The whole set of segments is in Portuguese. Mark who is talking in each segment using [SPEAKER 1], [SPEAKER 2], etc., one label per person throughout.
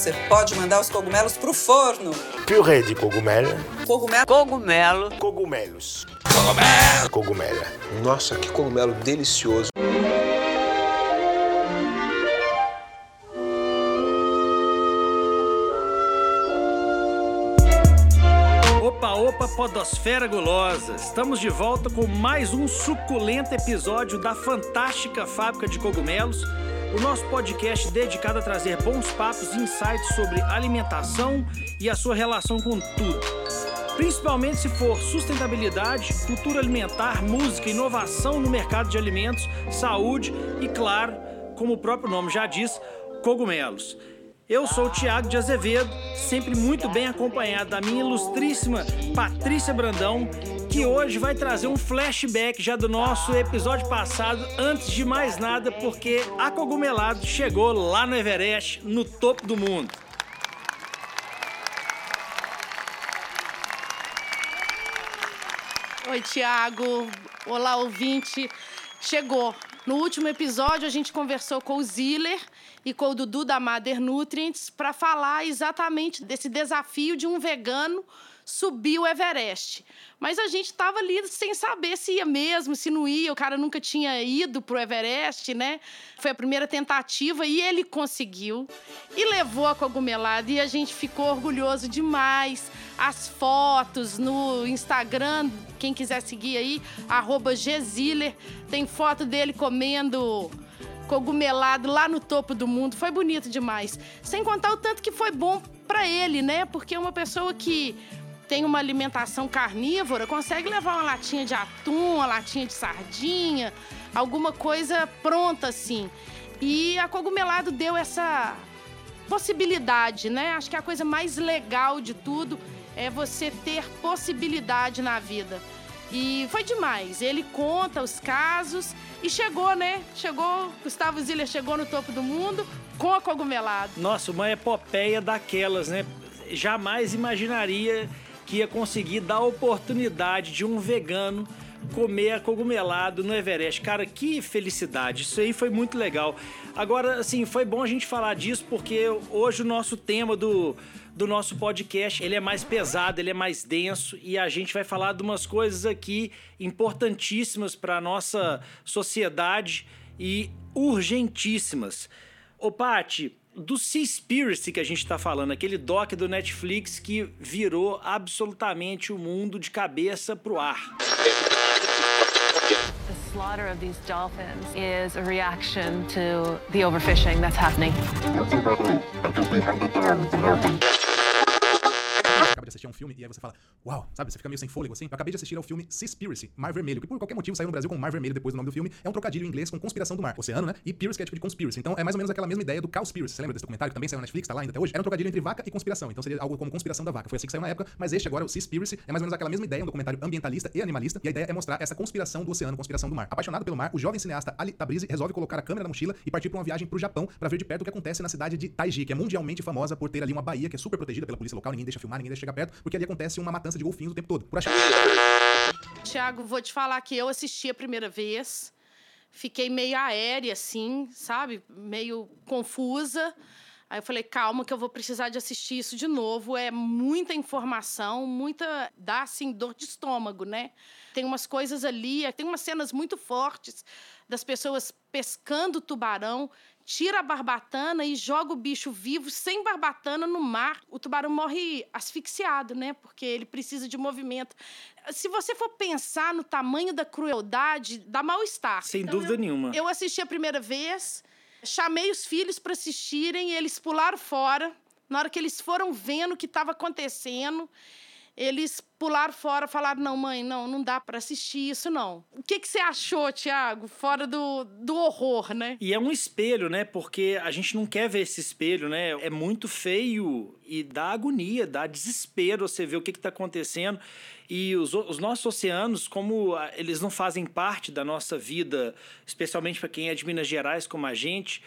[SPEAKER 1] você pode mandar os cogumelos pro forno.
[SPEAKER 2] Purê de cogumelo.
[SPEAKER 1] Cogumelo.
[SPEAKER 3] Cogumelo.
[SPEAKER 2] Cogumelos.
[SPEAKER 4] Cogumelo.
[SPEAKER 2] Cogumelo.
[SPEAKER 4] Nossa, que cogumelo delicioso.
[SPEAKER 5] Opa, opa, Podosfera Gulosa! Estamos de volta com mais um suculento episódio da fantástica Fábrica de Cogumelos, o nosso podcast dedicado a trazer bons papos e insights sobre alimentação e a sua relação com tudo. Principalmente se for sustentabilidade, cultura alimentar, música, inovação no mercado de alimentos, saúde e, claro, como o próprio nome já diz, cogumelos. Eu sou o Tiago de Azevedo, sempre muito bem acompanhado da minha ilustríssima Patrícia Brandão, que hoje vai trazer um flashback já do nosso episódio passado, antes de mais nada, porque a Cogumelado chegou lá no Everest, no topo do mundo.
[SPEAKER 6] Oi, Tiago. Olá, ouvinte. Chegou. No último episódio, a gente conversou com o Ziller e com o Dudu da Mother Nutrients para falar exatamente desse desafio de um vegano subir o Everest. Mas a gente estava ali sem saber se ia mesmo, se não ia. O cara nunca tinha ido pro Everest, né? Foi a primeira tentativa e ele conseguiu. E levou a cogumelada e a gente ficou orgulhoso demais. As fotos no Instagram, quem quiser seguir aí, arroba Gziller, tem foto dele comendo cogumelado lá no topo do mundo. Foi bonito demais. Sem contar o tanto que foi bom para ele, né? Porque uma pessoa que tem uma alimentação carnívora consegue levar uma latinha de atum, uma latinha de sardinha, alguma coisa pronta assim. E a cogumelado deu essa possibilidade, né? Acho que a coisa mais legal de tudo é você ter possibilidade na vida. E foi demais. Ele conta os casos e chegou, né? Chegou, Gustavo Ziller chegou no topo do mundo com a cogumelado.
[SPEAKER 5] Nossa, uma epopeia daquelas, né? Jamais imaginaria que ia conseguir dar a oportunidade de um vegano comer cogumelado no Everest. Cara, que felicidade. Isso aí foi muito legal. Agora, assim, foi bom a gente falar disso porque hoje o nosso tema do, do nosso podcast, ele é mais pesado, ele é mais denso e a gente vai falar de umas coisas aqui importantíssimas para a nossa sociedade e urgentíssimas. Ô, Pati, do Seaspiracy que a gente tá falando, aquele doc do Netflix que virou absolutamente o mundo de cabeça pro ar.
[SPEAKER 7] The slaughter of these dolphins is a reaction to the overfishing that's happening.
[SPEAKER 8] Acaba de assistir a um filme e aí você fala, uau, sabe? Você fica meio sem fôlego assim. Eu acabei de assistir ao filme Seaspiracy, Mar Vermelho, que por qualquer motivo saiu no Brasil com Mar Vermelho depois do nome do filme. É um trocadilho em inglês com conspiração do mar, oceano, né? E Piracy, que é tipo de conspiracy. Então é mais ou menos aquela mesma ideia do Cowspiracy. Você lembra desse documentário que também saiu na Netflix, tá lá ainda até hoje? Era um trocadilho entre vaca e conspiração. Então seria algo como conspiração da vaca. Foi assim que saiu na época, mas este agora, o Seaspiracy, é mais ou menos aquela mesma ideia, um documentário ambientalista e animalista. E a ideia é mostrar essa conspiração do oceano, conspiração do mar. Apaixonado pelo mar, o jovem cineasta Ali Tabrizi resolve colocar a câmera na mochila e partir para uma viagem pro Japão para ver de perto o que acontece na cidade de Taiji, que é mundialmente famosa por ter ali uma baía que é super protegida pela polícia local, ninguém deixa filmar, ninguém deixa chegar perto, porque ali acontece uma matança de golfinhos o tempo todo. Por achar
[SPEAKER 6] Tiago, vou te falar que eu assisti a primeira vez, fiquei meio aérea, assim, sabe? Meio confusa. Aí eu falei, calma, que eu vou precisar de assistir isso de novo. É muita informação, muita. dá assim, dor de estômago, né? Tem umas coisas ali, tem umas cenas muito fortes das pessoas pescando tubarão, tira a barbatana e joga o bicho vivo sem barbatana no mar. O tubarão morre asfixiado, né? Porque ele precisa de movimento. Se você for pensar no tamanho da crueldade, dá mal-estar.
[SPEAKER 5] Sem
[SPEAKER 6] Então,
[SPEAKER 5] dúvida
[SPEAKER 6] eu-
[SPEAKER 5] nenhuma.
[SPEAKER 6] Eu assisti a primeira vez, chamei os filhos para assistirem, eles pularam fora. Na hora que eles foram vendo o que estava acontecendo, eles pularam fora, falaram: não, mãe, não, não dá para assistir isso, não. O que, que você achou, Tiago? Fora do, do horror, né?
[SPEAKER 5] E é um espelho, né? Porque a gente não quer ver esse espelho, né? É muito feio e dá agonia, dá desespero você ver o que está acontecendo. E os, os nossos oceanos, como ah, eles não fazem parte da nossa vida, especialmente para quem é de Minas Gerais como a gente,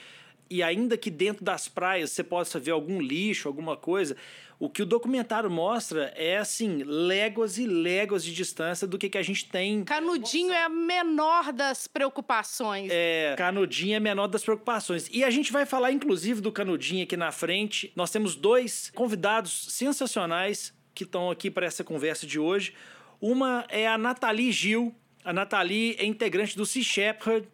[SPEAKER 5] e ainda que dentro das praias você possa ver algum lixo, alguma coisa, o que o documentário mostra é assim, léguas e léguas de distância do que, que a gente tem.
[SPEAKER 6] Canudinho é a menor das preocupações.
[SPEAKER 5] É, Canudinho é menor das preocupações. E a gente vai falar, inclusive, do Canudinho aqui na frente. Nós temos dois convidados sensacionais que estão aqui para essa conversa de hoje. Uma é a Nathalie Gil. A Nathalie é integrante do Sea Shepherd,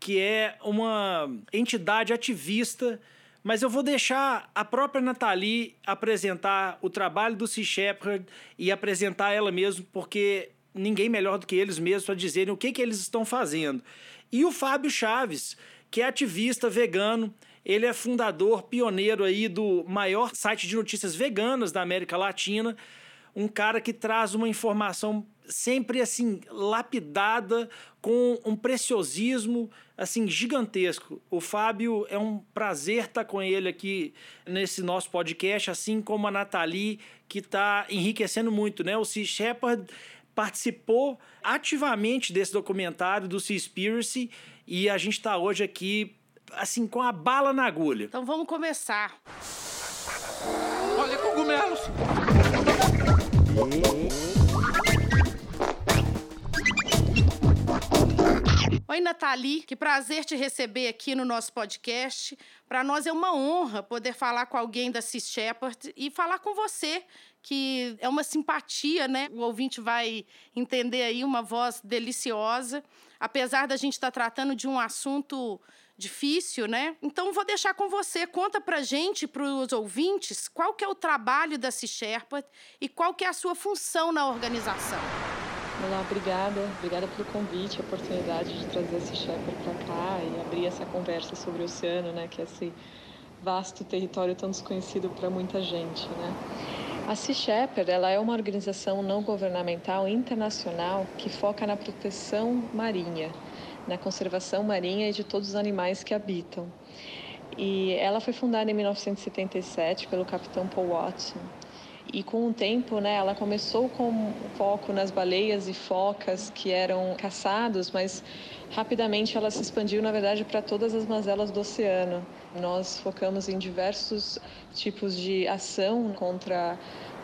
[SPEAKER 5] que é uma entidade ativista mas eu vou deixar a própria Nathalie apresentar o trabalho do Sea Shepherd e apresentar ela mesmo, porque ninguém melhor do que eles mesmos para dizerem o que, que eles estão fazendo. E o Fábio Chaves, que é ativista vegano, ele é fundador, pioneiro aí do maior site de notícias veganas da América Latina, um cara que traz uma informação sempre assim lapidada com um preciosismo assim gigantesco. O Fábio é um prazer estar com ele aqui nesse nosso podcast, assim como a Nathalie que está enriquecendo muito, né? O Sea Shepherd participou ativamente desse documentário do Seaspiracy e a gente está hoje aqui assim com a bala na agulha.
[SPEAKER 6] Então vamos começar.
[SPEAKER 4] Olha cogumelos!
[SPEAKER 6] Oi, Nathalie, que prazer te receber aqui no nosso podcast. Para nós é uma honra poder falar com alguém da Sea Shepherd e falar com você, que é uma simpatia, né? O ouvinte vai entender aí uma voz deliciosa, apesar da gente estar tá tratando de um assunto difícil, né? Então vou deixar com você. Conta pra gente, para os ouvintes, qual que é o trabalho da Shepherd e qual que é a sua função na organização.
[SPEAKER 3] Olá, obrigada. Obrigada pelo convite, a oportunidade de trazer esse Shepherd para cá e abrir essa conversa sobre o oceano, né, que é esse vasto território tão desconhecido para muita gente, né? A Sea Shepherd, ela é uma organização não governamental internacional que foca na proteção marinha, na conservação marinha e de todos os animais que habitam. E ela foi fundada em 1977 pelo capitão Paul Watson e com o tempo, né, ela começou com foco nas baleias e focas que eram caçados, mas rapidamente ela se expandiu, na verdade, para todas as mazelas do oceano. Nós focamos em diversos tipos de ação contra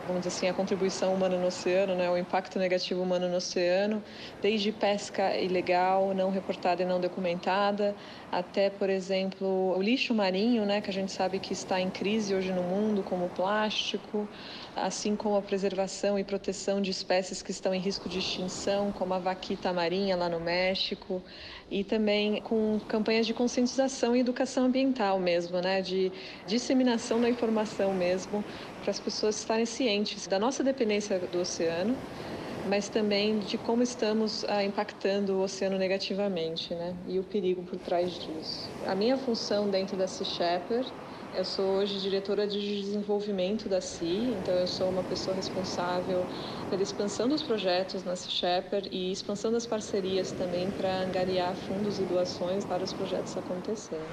[SPEAKER 3] vamos dizer assim, a contribuição humana no oceano, né, o impacto negativo humano no oceano, desde pesca ilegal, não reportada e não documentada, até, por exemplo, o lixo marinho, né, que a gente sabe que está em crise hoje no mundo, como o plástico, assim como a preservação e proteção de espécies que estão em risco de extinção, como a vaquita marinha lá no México, e também com campanhas de conscientização e educação ambiental mesmo, né, de disseminação da informação mesmo, para as pessoas estarem cientes da nossa dependência do oceano, mas também de como estamos ah, impactando o oceano negativamente, né, e o perigo por trás disso. A minha função dentro da Sea Shepherd eu sou hoje diretora de desenvolvimento da CI, então eu sou uma pessoa responsável pela expansão dos projetos na Shepherd e expansão das parcerias também para angariar fundos e doações para os projetos acontecerem.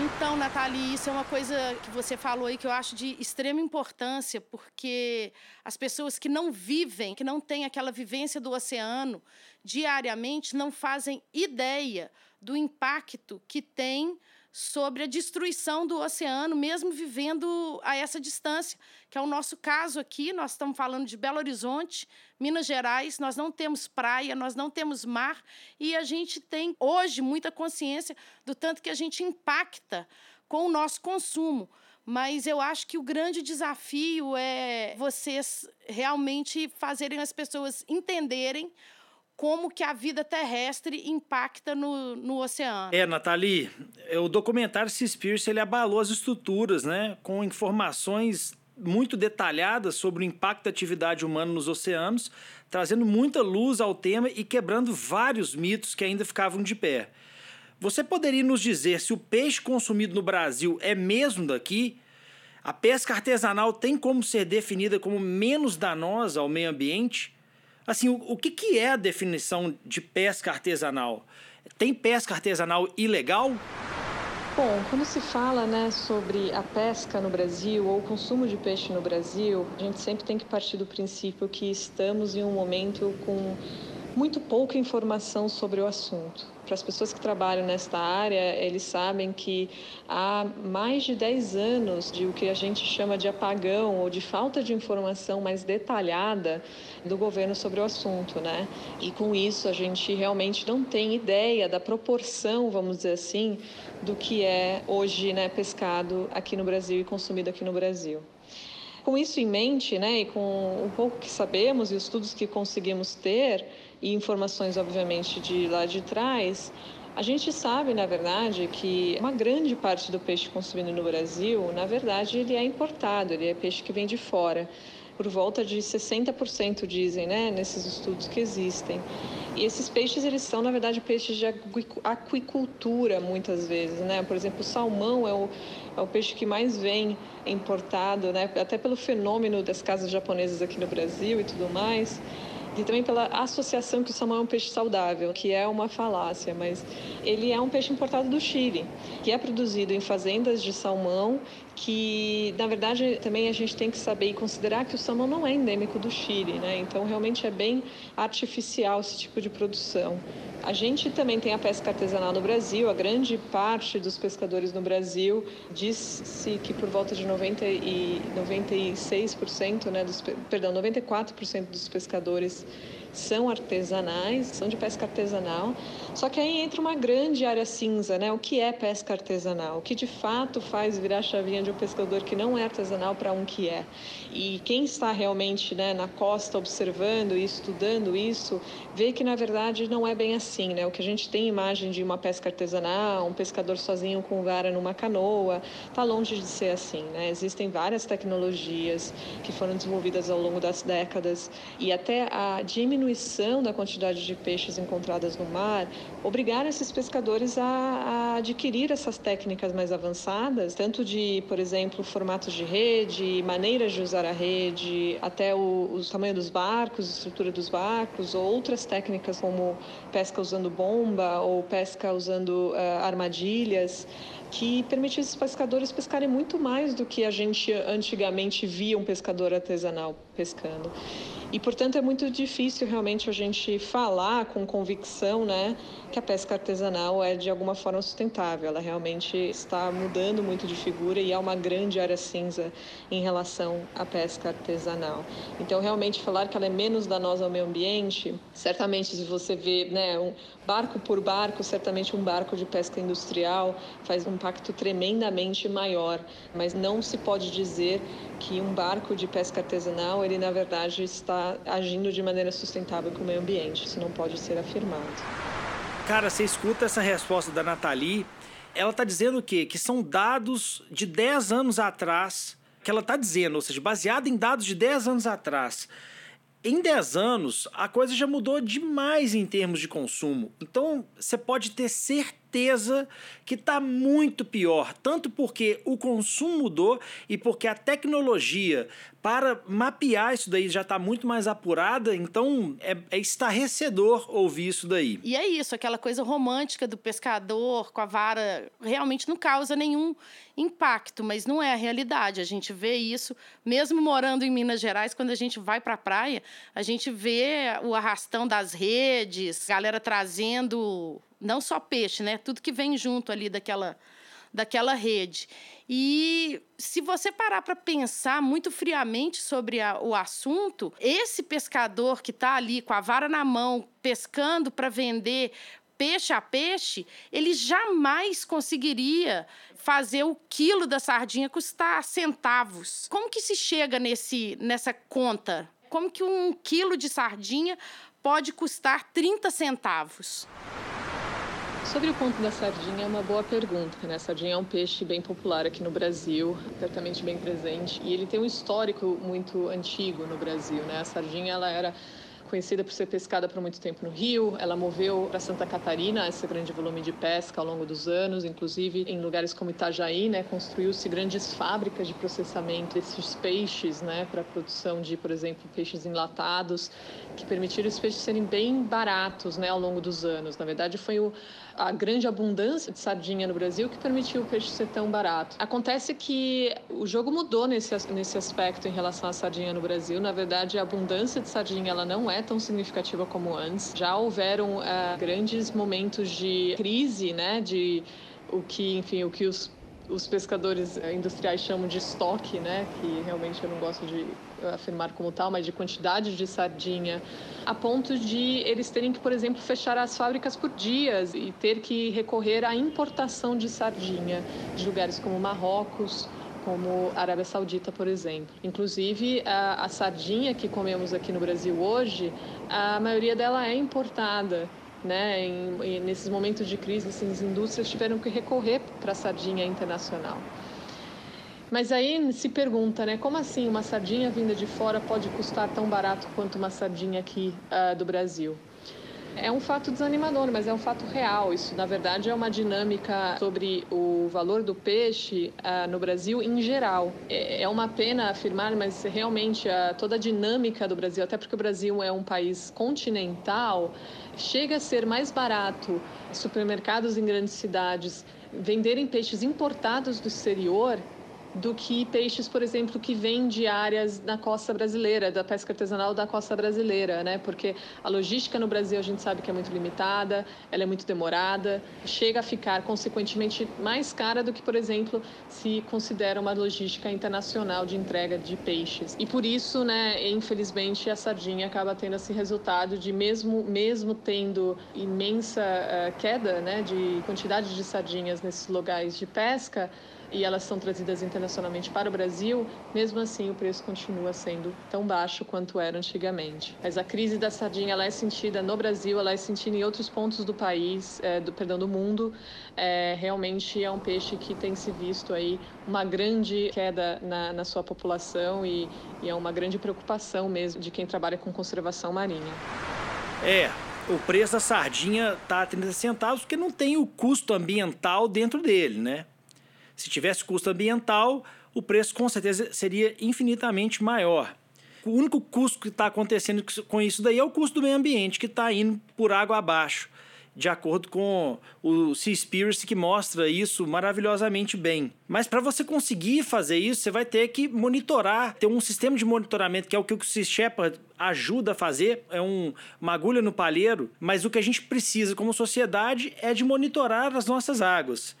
[SPEAKER 6] Então, Nathalie, isso é uma coisa que você falou aí que eu acho de extrema importância, porque as pessoas que não vivem, que não têm aquela vivência do oceano diariamente, não fazem ideia do impacto que tem sobre a destruição do oceano, mesmo vivendo a essa distância, que é o nosso caso aqui. Nós estamos falando de Belo Horizonte, Minas Gerais, nós não temos praia, nós não temos mar, e a gente tem hoje muita consciência do tanto que a gente impacta com o nosso consumo. Mas eu acho que o grande desafio é vocês realmente fazerem as pessoas entenderem como que a vida terrestre impacta no, no oceano.
[SPEAKER 5] É, Nathalie, é, o documentário Seaspiracy, ele abalou as estruturas, né? Com informações muito detalhadas sobre o impacto da atividade humana nos oceanos, trazendo muita luz ao tema e quebrando vários mitos que ainda ficavam de pé. Você poderia nos dizer se o peixe consumido no Brasil é mesmo daqui? A pesca artesanal tem como ser definida como menos danosa ao meio ambiente? Assim, o, o que, que é a definição de pesca artesanal? Tem pesca artesanal ilegal?
[SPEAKER 3] Bom, quando se fala né, sobre a pesca no Brasil ou o consumo de peixe no Brasil, a gente sempre tem que partir do princípio que estamos em um momento com muito pouca informação sobre o assunto. Para as pessoas que trabalham nesta área, eles sabem que há mais de 10 anos de o que a gente chama de apagão ou de falta de informação mais detalhada do governo sobre o assunto, né? E com isso a gente realmente não tem ideia da proporção, vamos dizer assim, do que é hoje, né, pescado aqui no Brasil e consumido aqui no Brasil. Com isso em mente, né, e com um pouco que sabemos e os estudos que conseguimos ter, e informações, obviamente, de lá de trás, a gente sabe, na verdade, que uma grande parte do peixe consumido no Brasil, na verdade, ele é importado, ele é peixe que vem de fora. Por volta de 60% dizem, né, nesses estudos que existem. E esses peixes, eles são, na verdade, peixes de aquicultura, muitas vezes, né? Por exemplo, o salmão é o, é o peixe que mais vem importado, né? Até pelo fenômeno das casas japonesas aqui no Brasil e tudo mais e também pela associação que o salmão é um peixe saudável, que é uma falácia, mas ele é um peixe importado do Chile, que é produzido em fazendas de salmão, que na verdade também a gente tem que saber e considerar que o salmão não é endêmico do Chile, né? Então realmente é bem artificial esse tipo de produção. A gente também tem a pesca artesanal no Brasil. A grande parte dos pescadores no Brasil disse que por volta de 90 e 96%, né, dos, perdão, 94% dos pescadores são artesanais, são de pesca artesanal. Só que aí entra uma grande área cinza, né? O que é pesca artesanal? O que de fato faz virar a chavinha de um pescador que não é artesanal para um que é? E quem está realmente né, na costa observando e estudando isso, vê que na verdade não é bem assim, né? O que a gente tem imagem de uma pesca artesanal, um pescador sozinho com vara numa canoa, está longe de ser assim, né? Existem várias tecnologias que foram desenvolvidas ao longo das décadas e até a diminuição diminuição da quantidade de peixes encontradas no mar obrigaram esses pescadores a, a adquirir essas técnicas mais avançadas, tanto de, por exemplo, formatos de rede, maneiras de usar a rede, até o, o tamanho dos barcos, estrutura dos barcos, ou outras técnicas como pesca usando bomba ou pesca usando uh, armadilhas que permitiu esses pescadores pescarem muito mais do que a gente antigamente via um pescador artesanal pescando. E, portanto, é muito difícil realmente a gente falar com convicção né, que a pesca artesanal é de alguma forma sustentável. Ela realmente está mudando muito de figura e há uma grande área cinza em relação à pesca artesanal. Então, realmente, falar que ela é menos danosa ao meio ambiente, certamente, se você vê né, um barco por barco, certamente um barco de pesca industrial faz um impacto tremendamente maior, mas não se pode dizer que um barco de pesca artesanal, ele na verdade está agindo de maneira sustentável com o meio ambiente. Isso não pode ser afirmado.
[SPEAKER 5] Cara, você escuta essa resposta da Nathalie, ela está dizendo o quê? Que são dados de 10 anos atrás, que ela está dizendo, ou seja, baseado em dados de 10 anos atrás. Em 10 anos, a coisa já mudou demais em termos de consumo. Então, você pode ter certeza certeza que está muito pior, tanto porque o consumo mudou e porque a tecnologia para mapear isso daí já está muito mais apurada, então é, é estarrecedor ouvir isso daí.
[SPEAKER 6] E é isso, aquela coisa romântica do pescador com a vara realmente não causa nenhum impacto, mas não é a realidade. A gente vê isso, mesmo morando em Minas Gerais, quando a gente vai para a praia, a gente vê o arrastão das redes, galera trazendo não só peixe, né? Tudo que vem junto ali daquela, daquela rede. E se você parar para pensar muito friamente sobre a, o assunto, esse pescador que está ali com a vara na mão, pescando para vender peixe a peixe, ele jamais conseguiria fazer o quilo da sardinha custar centavos. Como que se chega nesse, nessa conta? Como que um quilo de sardinha pode custar 30 centavos?
[SPEAKER 3] Sobre o ponto da sardinha, é uma boa pergunta. Né? A sardinha é um peixe bem popular aqui no Brasil, certamente bem presente, e ele tem um histórico muito antigo no Brasil. Né? A sardinha ela era conhecida por ser pescada por muito tempo no Rio. Ela moveu para Santa Catarina esse grande volume de pesca ao longo dos anos, inclusive em lugares como Itajaí, né, construiu-se grandes fábricas de processamento desses peixes, né, para produção de, por exemplo, peixes enlatados, que permitiram esses peixes serem bem baratos, né, ao longo dos anos. Na verdade, foi o a grande abundância de sardinha no Brasil que permitiu o peixe ser tão barato. Acontece que o jogo mudou nesse, nesse aspecto em relação à sardinha no Brasil. Na verdade, a abundância de sardinha ela não é tão significativa como antes. Já houveram uh, grandes momentos de crise, né, de o que, enfim, o que os os pescadores eh, industriais chamam de estoque, né, que realmente eu não gosto de afirmar como tal, mas de quantidade de sardinha, a ponto de eles terem que, por exemplo, fechar as fábricas por dias e ter que recorrer à importação de sardinha de lugares como Marrocos, como Arábia Saudita, por exemplo. Inclusive, a, a, sardinha que comemos aqui no Brasil hoje, a maioria dela é importada. Né? Em, nesses momentos de crise, assim, as indústrias tiveram que recorrer para a sardinha internacional. Mas aí se pergunta, né, como assim uma sardinha vinda de fora pode custar tão barato quanto uma sardinha aqui uh, do Brasil? É um fato desanimador, mas é um fato real. Isso, na verdade, é uma dinâmica sobre o valor do peixe uh, no Brasil em geral. É, é, uma pena afirmar, mas realmente uh, toda a dinâmica do Brasil, até porque o Brasil é um país continental, chega a ser mais barato supermercados em grandes cidades venderem peixes importados do exterior do que peixes, por exemplo, que vêm de áreas na costa brasileira, da pesca artesanal da costa brasileira, né? Porque a logística no Brasil a gente sabe que é muito limitada, ela é muito demorada, chega a ficar consequentemente mais cara do que, por exemplo, se considera uma logística internacional de entrega de peixes. E por isso, né, infelizmente, a sardinha acaba tendo esse resultado de mesmo mesmo tendo imensa uh, queda, né, de quantidade de sardinhas nesses lugares de pesca, e elas são trazidas internacionalmente para o Brasil, mesmo assim o preço continua sendo tão baixo quanto era antigamente. Mas a crise da sardinha ela é sentida no Brasil, ela é sentida em outros pontos do país, é, do perdão do mundo. É, realmente é um peixe que tem se visto aí uma grande queda na, na sua população e, e é uma grande preocupação mesmo de quem trabalha com conservação marinha.
[SPEAKER 5] É, o preço da sardinha tá a 30 centavos porque não tem o custo ambiental dentro dele, né? Se tivesse custo ambiental, o preço com certeza seria infinitamente maior. O único custo que está acontecendo com isso daí é o custo do meio ambiente, que está indo por água abaixo, de acordo com o Seaspiracy, que mostra isso maravilhosamente bem. Mas para você conseguir fazer isso, você vai ter que monitorar, ter um sistema de monitoramento, que é o que o Sea Shepherd ajuda a fazer, é um, uma agulha no palheiro, mas o que a gente precisa como sociedade é de monitorar as nossas águas.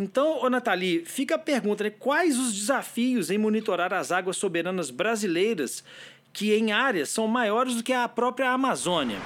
[SPEAKER 5] Então, ô Nathalie, fica a pergunta, né? Quais os desafios em monitorar as águas soberanas brasileiras que em áreas são maiores do que a própria Amazônia?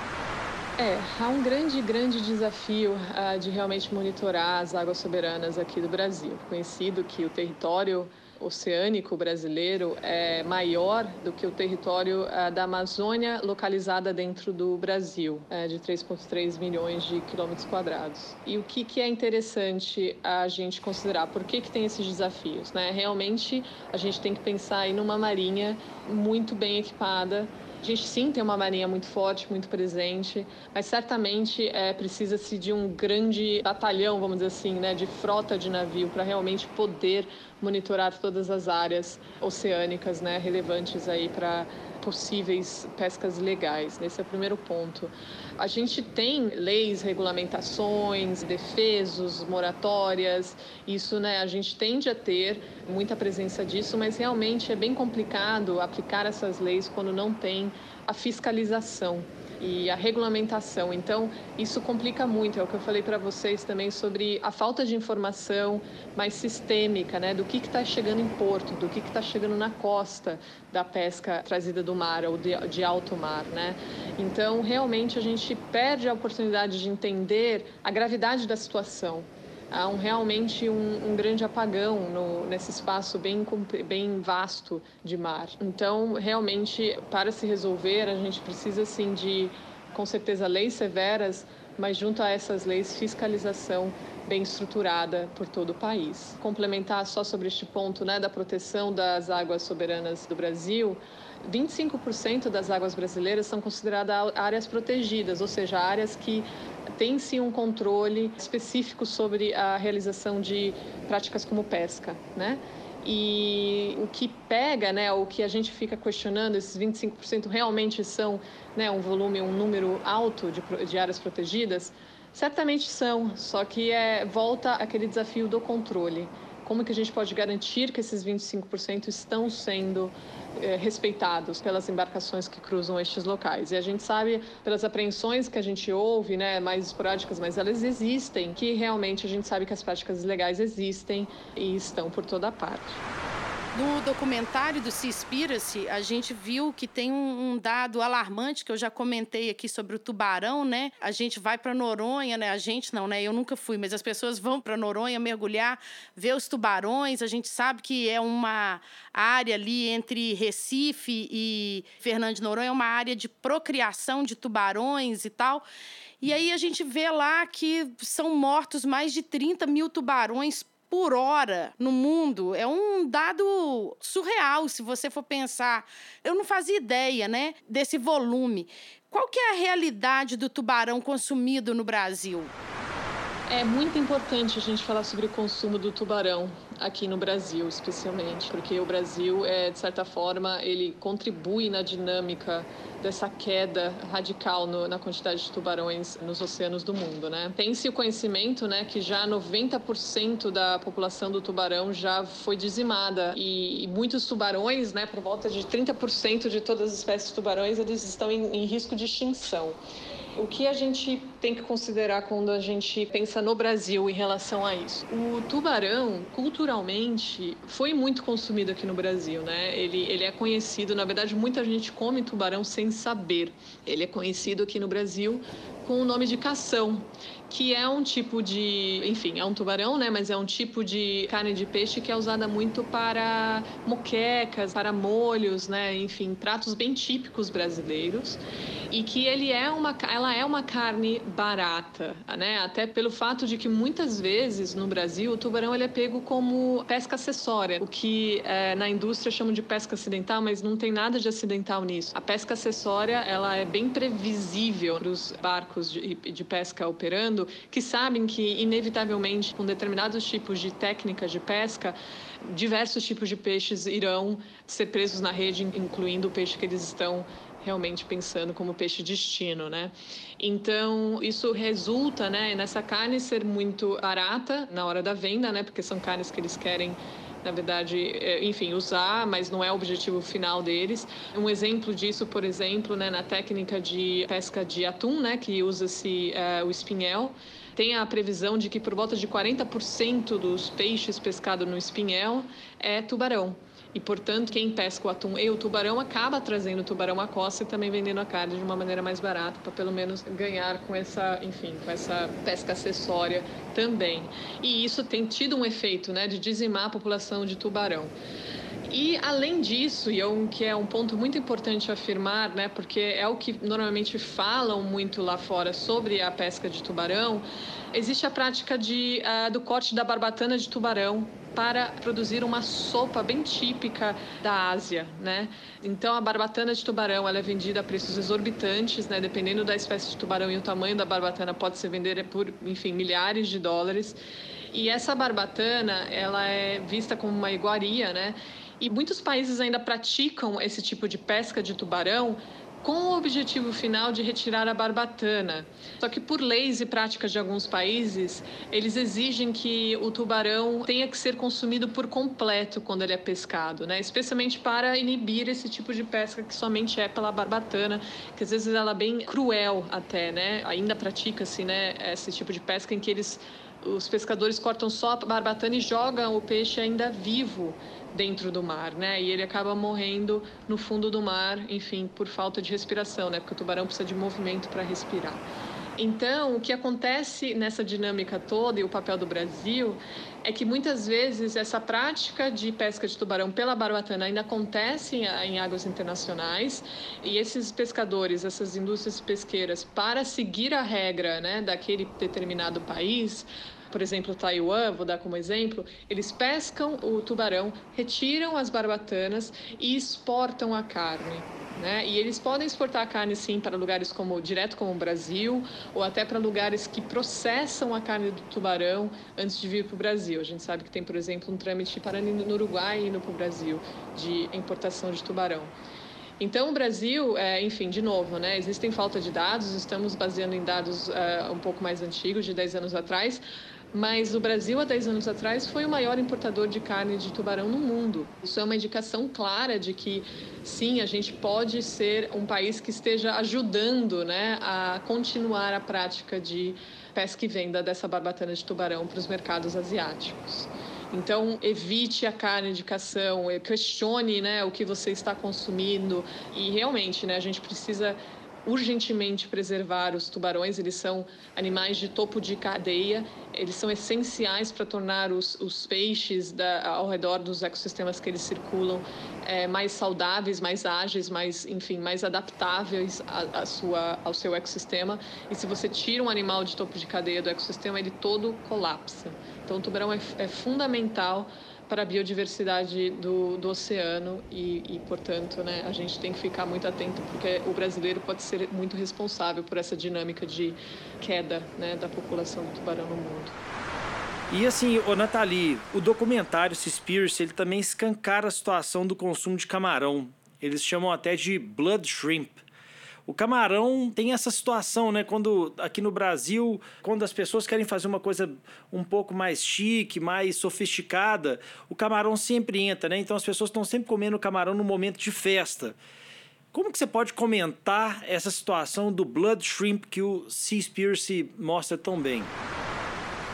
[SPEAKER 3] É, há um grande, grande desafio uh, de realmente monitorar as águas soberanas aqui do Brasil. Conhecido que o território oceânico brasileiro é maior do que o território uh, da Amazônia localizada dentro do Brasil, uh, de 3,3 milhões de quilômetros quadrados. E o que, que é interessante a gente considerar? Por que, que tem esses desafios? Né? Realmente, a gente tem que pensar em uma marinha muito bem equipada, a gente sim tem uma marinha muito forte, muito presente, mas certamente é, precisa-se de um grande batalhão, vamos dizer assim, né, de frota de navio para realmente poder monitorar todas as áreas oceânicas né, relevantes aí para possíveis pescas legais. Esse é o primeiro ponto. A gente tem leis, regulamentações, defesos, moratórias. Isso, né, a gente tende a ter muita presença disso, mas realmente é bem complicado aplicar essas leis quando não tem a fiscalização e a regulamentação. Então, isso complica muito. É o que eu falei para vocês também sobre a falta de informação mais sistêmica, né, do que está chegando em porto, do que está chegando na costa da pesca trazida do mar ou de, de alto mar, né. Então, realmente a gente perde a oportunidade de entender a gravidade da situação há um, realmente um, um, grande apagão no, nesse espaço bem, bem vasto de mar. Então, realmente, para se resolver, a gente precisa, sim, de, com certeza, leis severas, mas junto a essas leis, fiscalização bem estruturada por todo o país. Complementar só sobre este ponto né, da proteção das águas soberanas do Brasil, 25% das águas brasileiras são consideradas áreas protegidas, ou seja, áreas que têm sim um controle específico sobre a realização de práticas como pesca, né? E o que pega, né, o que a gente fica questionando, esses 25% realmente são né, um volume, um número alto de, de áreas protegidas? Certamente são, só que é, volta aquele desafio do controle. Como que a gente pode garantir que esses 25% estão sendo é, respeitados pelas embarcações que cruzam estes locais? E a gente sabe, pelas apreensões que a gente ouve, né, mais esporádicas, mas elas existem, que realmente a gente sabe que as práticas ilegais existem e estão por toda parte.
[SPEAKER 6] No documentário do Seaspiracy, a gente viu que tem um, dado alarmante que eu já comentei aqui sobre o tubarão, né? A gente vai para Noronha, né? A gente não, né? Eu nunca fui, mas as pessoas vão para Noronha mergulhar, ver os tubarões. A gente sabe que é uma área ali entre Recife e Fernando de Noronha, é uma área de procriação de tubarões e tal. E aí a gente vê lá que são mortos mais de 30 mil tubarões por hora no mundo é um dado surreal se você for pensar. Eu não fazia ideia, né, desse volume. Qual que é a realidade do tubarão consumido no Brasil?
[SPEAKER 3] É muito importante a gente falar sobre o consumo do tubarão aqui no Brasil, especialmente, porque o Brasil, é, de certa forma, ele contribui na dinâmica dessa queda radical no, na quantidade de tubarões nos oceanos do mundo, né? Tem-se o conhecimento, né, que já 90% da população do tubarão já foi dizimada e, e, muitos tubarões, né, por volta de 30% de todas as espécies de tubarões, eles estão em, em risco de extinção. O que a gente tem que considerar quando a gente pensa no Brasil em relação a isso? O tubarão, culturalmente, foi muito consumido aqui no Brasil, né? Ele, ele é conhecido, na verdade, muita gente come tubarão sem saber. Ele é conhecido aqui no Brasil com o nome de cação, que é um tipo de, enfim, é um tubarão, né, mas é um tipo de carne de peixe que é usada muito para moquecas, para molhos, né, enfim, pratos bem típicos brasileiros, e que ele é uma ela é uma carne barata, né? Até pelo fato de que muitas vezes no Brasil o tubarão ele é pego como pesca acessória, o que é, na indústria chamam de pesca acidental, mas não tem nada de acidental nisso. A pesca acessória ela é bem previsível para os barcos de, de pesca operando que sabem que, inevitavelmente, com determinados tipos de técnicas de pesca, diversos tipos de peixes irão ser presos na rede, incluindo o peixe que eles estão realmente pensando como peixe destino, né? Então, isso resulta, né, nessa carne ser muito barata na hora da venda, né? Porque são carnes que eles querem na verdade, é, enfim, usar, mas não é o objetivo final deles. Um exemplo disso, por exemplo, né, na técnica de pesca de atum, né, que usa-se é, o espinhel, tem a previsão de que por volta de 40% dos peixes pescados no espinhel é tubarão. E, portanto, quem pesca o atum e o tubarão acaba trazendo o tubarão à costa e também vendendo a carne de uma maneira mais barata, para pelo menos ganhar com essa, enfim, com essa pesca acessória também. E isso tem tido um efeito, né, de dizimar a população de tubarão. E além disso, e é um, que é um ponto muito importante afirmar, né, porque é o que normalmente falam muito lá fora sobre a pesca de tubarão, existe a prática de, uh, do corte da barbatana de tubarão para produzir uma sopa bem típica da Ásia, né? Então a barbatana de tubarão ela é vendida a preços exorbitantes, né? Dependendo da espécie de tubarão e o tamanho da barbatana pode ser vendida por, enfim, milhares de dólares. E essa barbatana ela é vista como uma iguaria, né? E muitos países ainda praticam esse tipo de pesca de tubarão com o objetivo final de retirar a barbatana. Só que por leis e práticas de alguns países, eles exigem que o tubarão tenha que ser consumido por completo quando ele é pescado, né? Especialmente para inibir esse tipo de pesca que somente é pela barbatana, que às vezes ela é bem cruel até, né? Ainda pratica-se, né, esse tipo de pesca em que eles os pescadores cortam só a barbatana e jogam o peixe ainda vivo dentro do mar, né? E ele acaba morrendo no fundo do mar, enfim, por falta de respiração, né? Porque o tubarão precisa de movimento para respirar. Então, o que acontece nessa dinâmica toda e o papel do Brasil é que muitas vezes essa prática de pesca de tubarão pela barbatana ainda acontece em águas internacionais e esses pescadores, essas indústrias pesqueiras, para seguir a regra né, daquele determinado país, por exemplo, Taiwan, vou dar como exemplo, eles pescam o tubarão, retiram as barbatanas e exportam a carne. Né? E eles podem exportar a carne sim para lugares como direto como o Brasil ou até para lugares que processam a carne do tubarão antes de vir para o Brasil. A gente sabe que tem, por exemplo, um trâmite para no Uruguai indo para o Brasil de importação de tubarão. Então, o Brasil, é, enfim, de novo, né, existem falta de dados, estamos baseando em dados uh, um pouco mais antigos, de 10 anos atrás, mas o Brasil, há 10 anos atrás, foi o maior importador de carne de tubarão no mundo. Isso é uma indicação clara de que, sim, a gente pode ser um país que esteja ajudando né, a continuar a prática de pesca e venda dessa barbatana de tubarão para os mercados asiáticos. Então, evite a carne de cação, questione né, o que você está consumindo e realmente né, a gente precisa urgentemente preservar os tubarões. Eles são animais de topo de cadeia, eles são essenciais para tornar os, os peixes da, ao redor dos ecossistemas que eles circulam é, mais saudáveis, mais ágeis, mais, enfim, mais adaptáveis a, a sua, ao seu ecossistema. E se você tira um animal de topo de cadeia do ecossistema, ele todo colapsa. Então, o tubarão é, é fundamental para a biodiversidade do, do oceano e, e, portanto, né, a gente tem que ficar muito atento porque o brasileiro pode ser muito responsável por essa dinâmica de queda né, da população do tubarão no mundo.
[SPEAKER 5] E assim, o Nathalie, o documentário Seaspiracy, ele também escancara a situação do consumo de camarão. Eles chamam até de blood shrimp. O camarão tem essa situação, né? Quando aqui no Brasil, quando as pessoas querem fazer uma coisa um pouco mais chique, mais sofisticada, o camarão sempre entra, né? Então as pessoas estão sempre comendo camarão no momento de festa. Como que você pode comentar essa situação do blood shrimp que o Seaspiracy mostra tão bem?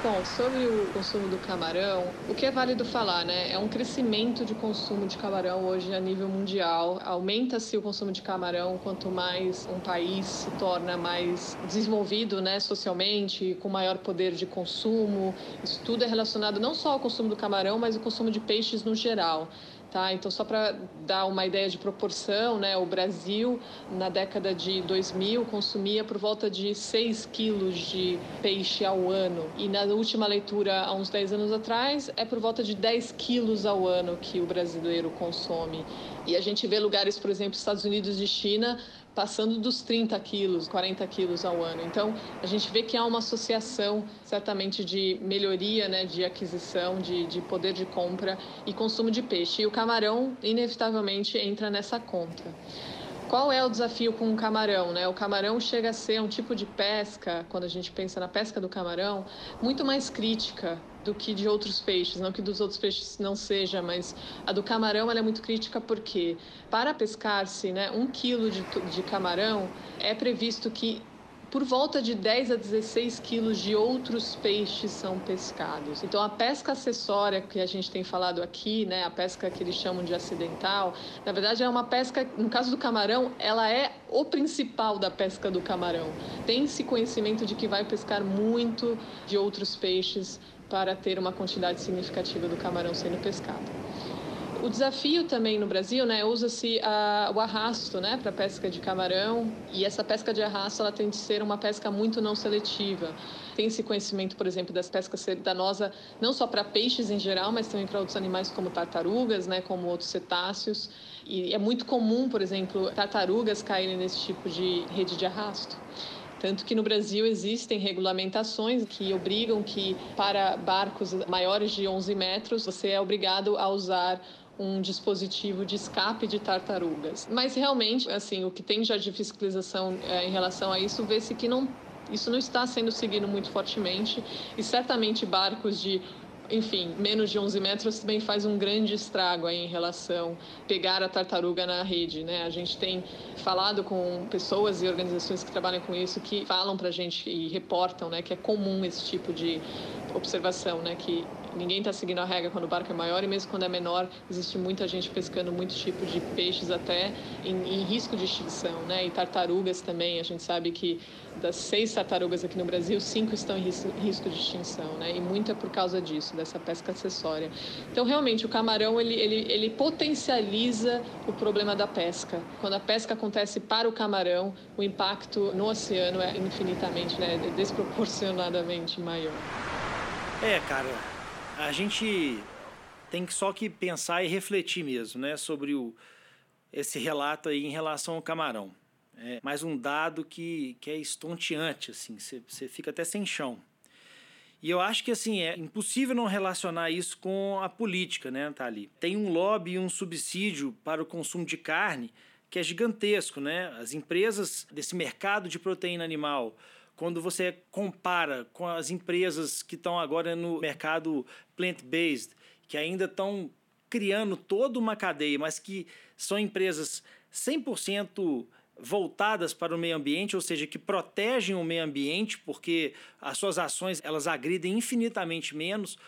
[SPEAKER 3] Bom, sobre o consumo do camarão, o que é válido falar, né? É um crescimento de consumo de camarão hoje a nível mundial. Aumenta-se o consumo de camarão quanto mais um país se torna mais desenvolvido, né, socialmente, com maior poder de consumo. Isso tudo é relacionado não só ao consumo do camarão, mas ao consumo de peixes no geral. Tá? Então, só para dar uma ideia de proporção, né, o Brasil, na década de 2000, consumia por volta de 6 quilos de peixe ao ano. E na última leitura, há uns 10 anos atrás, é por volta de 10 quilos ao ano que o brasileiro consome. E a gente vê lugares, por exemplo, Estados Unidos e China, passando dos 30 quilos, 40 quilos ao ano. Então, a gente vê que há uma associação, certamente, de melhoria né, de aquisição, de, de poder de compra e consumo de peixe. E o camarão, inevitavelmente, entra nessa conta. Qual é o desafio com o camarão? Né? O camarão chega a ser um tipo de pesca, quando a gente pensa na pesca do camarão, muito mais crítica do que de outros peixes, não que dos outros peixes não seja, mas a do camarão é muito crítica porque para pescar-se né, um quilo de, de camarão é previsto que por volta de 10 a 16 quilos de outros peixes são pescados. Então, a pesca acessória que a gente tem falado aqui, né, a pesca que eles chamam de acidental, na verdade é uma pesca, no caso do camarão, ela é o principal da pesca do camarão. Tem-se conhecimento de que vai pescar muito de outros peixes para ter uma quantidade significativa do camarão sendo pescado. O desafio também no Brasil, né, usa-se o arrasto, né, para pesca de camarão, e essa pesca de arrasto ela tem de ser uma pesca muito não seletiva. Tem esse conhecimento, por exemplo, das pescas danosa não só para peixes em geral, mas também para outros animais como tartarugas, né, como outros cetáceos. E é muito comum, por exemplo, tartarugas caírem nesse tipo de rede de arrasto. Tanto que no Brasil existem regulamentações que obrigam que para barcos maiores de 11 metros você é obrigado a usar um dispositivo de escape de tartarugas. Mas realmente, assim, o que tem já de fiscalização é, em relação a isso, vê-se que não isso não está sendo seguido muito fortemente e certamente barcos de enfim, menos de 11 metros também faz um grande estrago aí em relação a pegar a tartaruga na rede, né? A gente tem falado com pessoas e organizações que trabalham com isso que falam para a gente e reportam, né, que é comum esse tipo de observação, né, que ninguém está seguindo a regra quando o barco é maior e mesmo quando é menor existe muita gente pescando muitos tipos de peixes até em, em risco de extinção, né? E tartarugas também. A gente sabe que das seis tartarugas aqui no Brasil, cinco estão em risco de extinção, né? E muito é por causa disso, dessa pesca acessória. Então, realmente, o camarão ele, ele, ele potencializa o problema da pesca. Quando a pesca acontece para o camarão, o impacto no oceano é infinitamente, né? Desproporcionadamente maior.
[SPEAKER 5] É, cara, a gente tem só que pensar e refletir mesmo, né, sobre o, esse relato aí em relação ao camarão. É mais um dado que, que é estonteante, assim, você fica até sem chão. E eu acho que assim é impossível não relacionar isso com a política, né, Thali? Tem um lobby e um subsídio para o consumo de carne que é gigantesco, né? As empresas desse mercado de proteína animal, quando você compara com as empresas que estão agora no mercado plant-based, que ainda estão criando toda uma cadeia, mas que são empresas 100% voltadas para o meio ambiente, ou seja, que protegem o meio ambiente, porque as suas ações elas agridem infinitamente menos.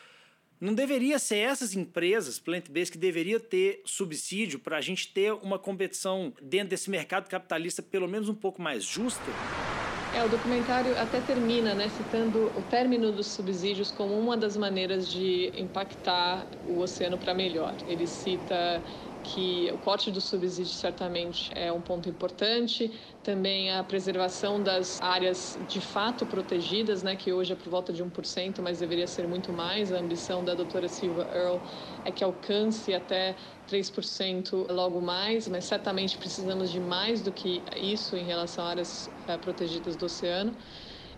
[SPEAKER 5] Não deveria ser essas empresas plant-based que deveria ter subsídio para a gente ter uma competição dentro desse mercado capitalista pelo menos um pouco mais justa?
[SPEAKER 3] É, o documentário até termina né, citando o término dos subsídios como uma das maneiras de impactar o oceano para melhor. Ele cita que o corte do subsídio certamente é um ponto importante, também a preservação das áreas de fato protegidas, né, que hoje é por volta de 1%, mas deveria ser muito mais. A ambição da doutora Silva Earle é que alcance até 3% logo mais, mas certamente precisamos de mais do que isso em relação a áreas é, protegidas do oceano.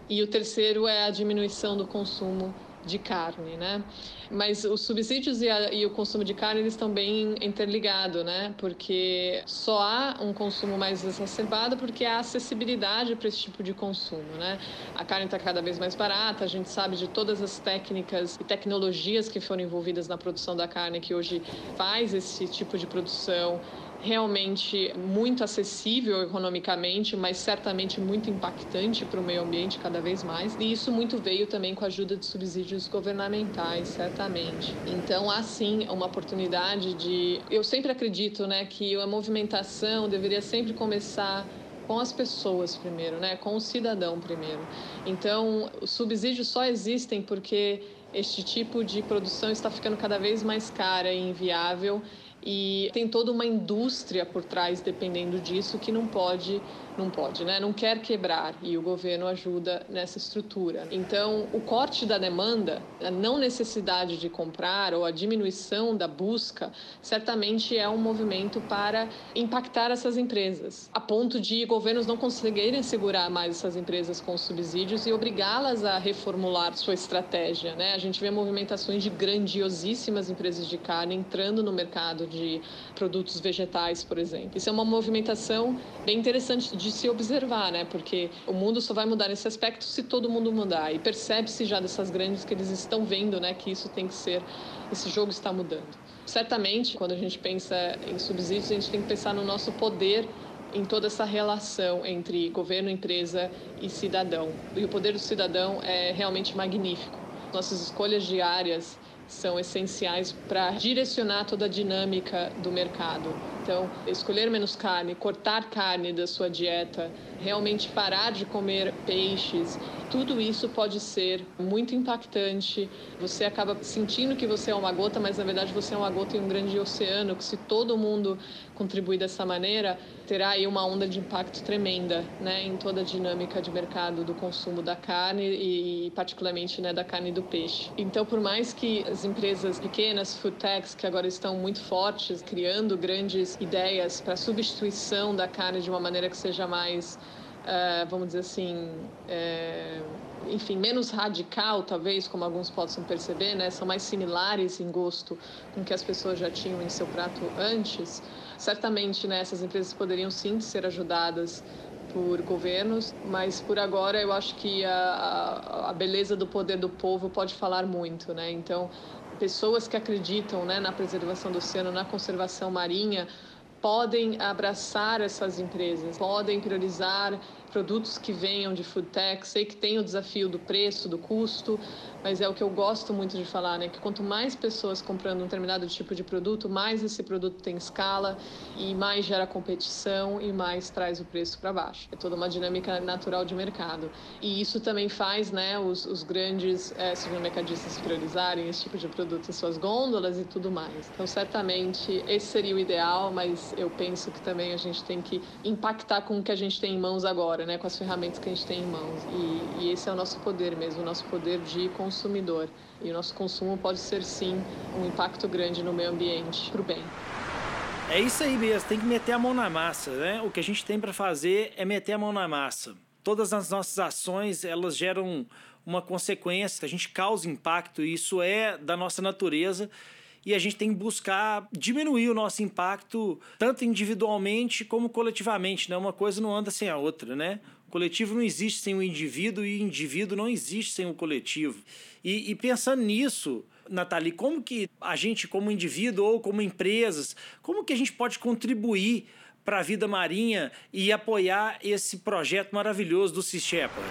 [SPEAKER 3] E o terceiro é a diminuição do consumo de carne, né? Mas os subsídios e, a, e, o consumo de carne eles estão bem interligados, né? Porque só há um consumo mais exacerbado porque há acessibilidade para esse tipo de consumo, né? A carne está cada vez mais barata, a gente sabe de todas as técnicas e tecnologias que foram envolvidas na produção da carne que hoje faz esse tipo de produção realmente muito acessível economicamente, mas certamente muito impactante para o meio ambiente cada vez mais. E isso muito veio também com a ajuda de subsídios governamentais, certamente. Então, há sim uma oportunidade de. Eu sempre acredito né, que a movimentação deveria sempre começar com as pessoas primeiro, né? com o cidadão primeiro. Então, os subsídios só existem porque este tipo de produção está ficando cada vez mais cara e inviável e tem toda uma indústria por trás dependendo disso que não pode não pode, né? Não quer quebrar e o governo ajuda nessa estrutura. Então, o corte da demanda, a não necessidade de comprar ou a diminuição da busca, certamente é um movimento para impactar essas empresas, a ponto de governos não conseguirem segurar mais essas empresas com subsídios e obrigá-las a reformular sua estratégia, né? A gente vê movimentações de grandiosíssimas empresas de carne entrando no mercado de produtos vegetais, por exemplo. Isso é uma movimentação bem interessante de se observar, né? Porque o mundo só vai mudar nesse aspecto se todo mundo mudar. E percebe-se já dessas grandes que eles estão vendo, né? Que isso tem que ser, esse jogo está mudando. Certamente, quando a gente pensa em subsídios, a gente tem que pensar no nosso poder em toda essa relação entre governo, empresa e cidadão. E o poder do cidadão é realmente magnífico. Nossas escolhas diárias são essenciais para direcionar toda a dinâmica do mercado. Então, escolher menos carne, cortar carne da sua dieta, realmente parar de comer peixes, tudo isso pode ser muito impactante. Você acaba sentindo que você é uma gota, mas na verdade você é uma gota em um grande oceano, que se todo mundo contribuir dessa maneira, terá aí uma onda de impacto tremenda, né, em toda a dinâmica de mercado do consumo da carne e particularmente, né, da carne e do peixe. Então, por mais que as empresas pequenas, food techs, que agora estão muito fortes, criando grandes ideias para substituição da carne de uma maneira que seja mais Uh, vamos dizer assim, é, enfim, menos radical, talvez, como alguns possam perceber, né? São mais similares em gosto com o que as pessoas já tinham em seu prato antes. Certamente, né, essas empresas poderiam sim ser ajudadas por governos, mas por agora eu acho que a, a beleza do poder do povo pode falar muito, né? Então, pessoas que acreditam né, na preservação do oceano, na conservação marinha, podem abraçar essas empresas, podem priorizar produtos que venham de food tech. Sei que tem o desafio do preço, do custo, mas é o que eu gosto muito de falar, né? Que quanto mais pessoas comprando um determinado tipo de produto, mais esse produto tem escala e mais gera competição e mais traz o preço para baixo. É toda uma dinâmica natural de mercado. E isso também faz, né, os, os grandes é, supermercadistas priorizarem esse tipo de produto em suas gôndolas e tudo mais. Então, certamente, esse seria o ideal, mas eu penso que também a gente tem que impactar com o que a gente tem em mãos agora, né? Com as ferramentas que a gente tem em mãos. E, e esse é o nosso poder mesmo, o nosso poder de consumir consumidor. E o nosso consumo pode ser, sim, um impacto grande no meio ambiente, para o bem.
[SPEAKER 5] É isso aí mesmo, tem que meter a mão na massa, né? O que a gente tem para fazer é meter a mão na massa. Todas as nossas ações, elas geram uma consequência, a gente causa impacto, isso é da nossa natureza. e a gente tem que buscar diminuir o nosso impacto tanto individualmente como coletivamente, né? Uma coisa não anda sem a outra, né? Coletivo não existe sem o indivíduo e indivíduo não existe sem o coletivo. E, e pensando nisso, Nathalie, como que a gente, como indivíduo ou como empresas, como que a gente pode contribuir para a vida marinha e apoiar esse projeto maravilhoso do Sea Shepherd?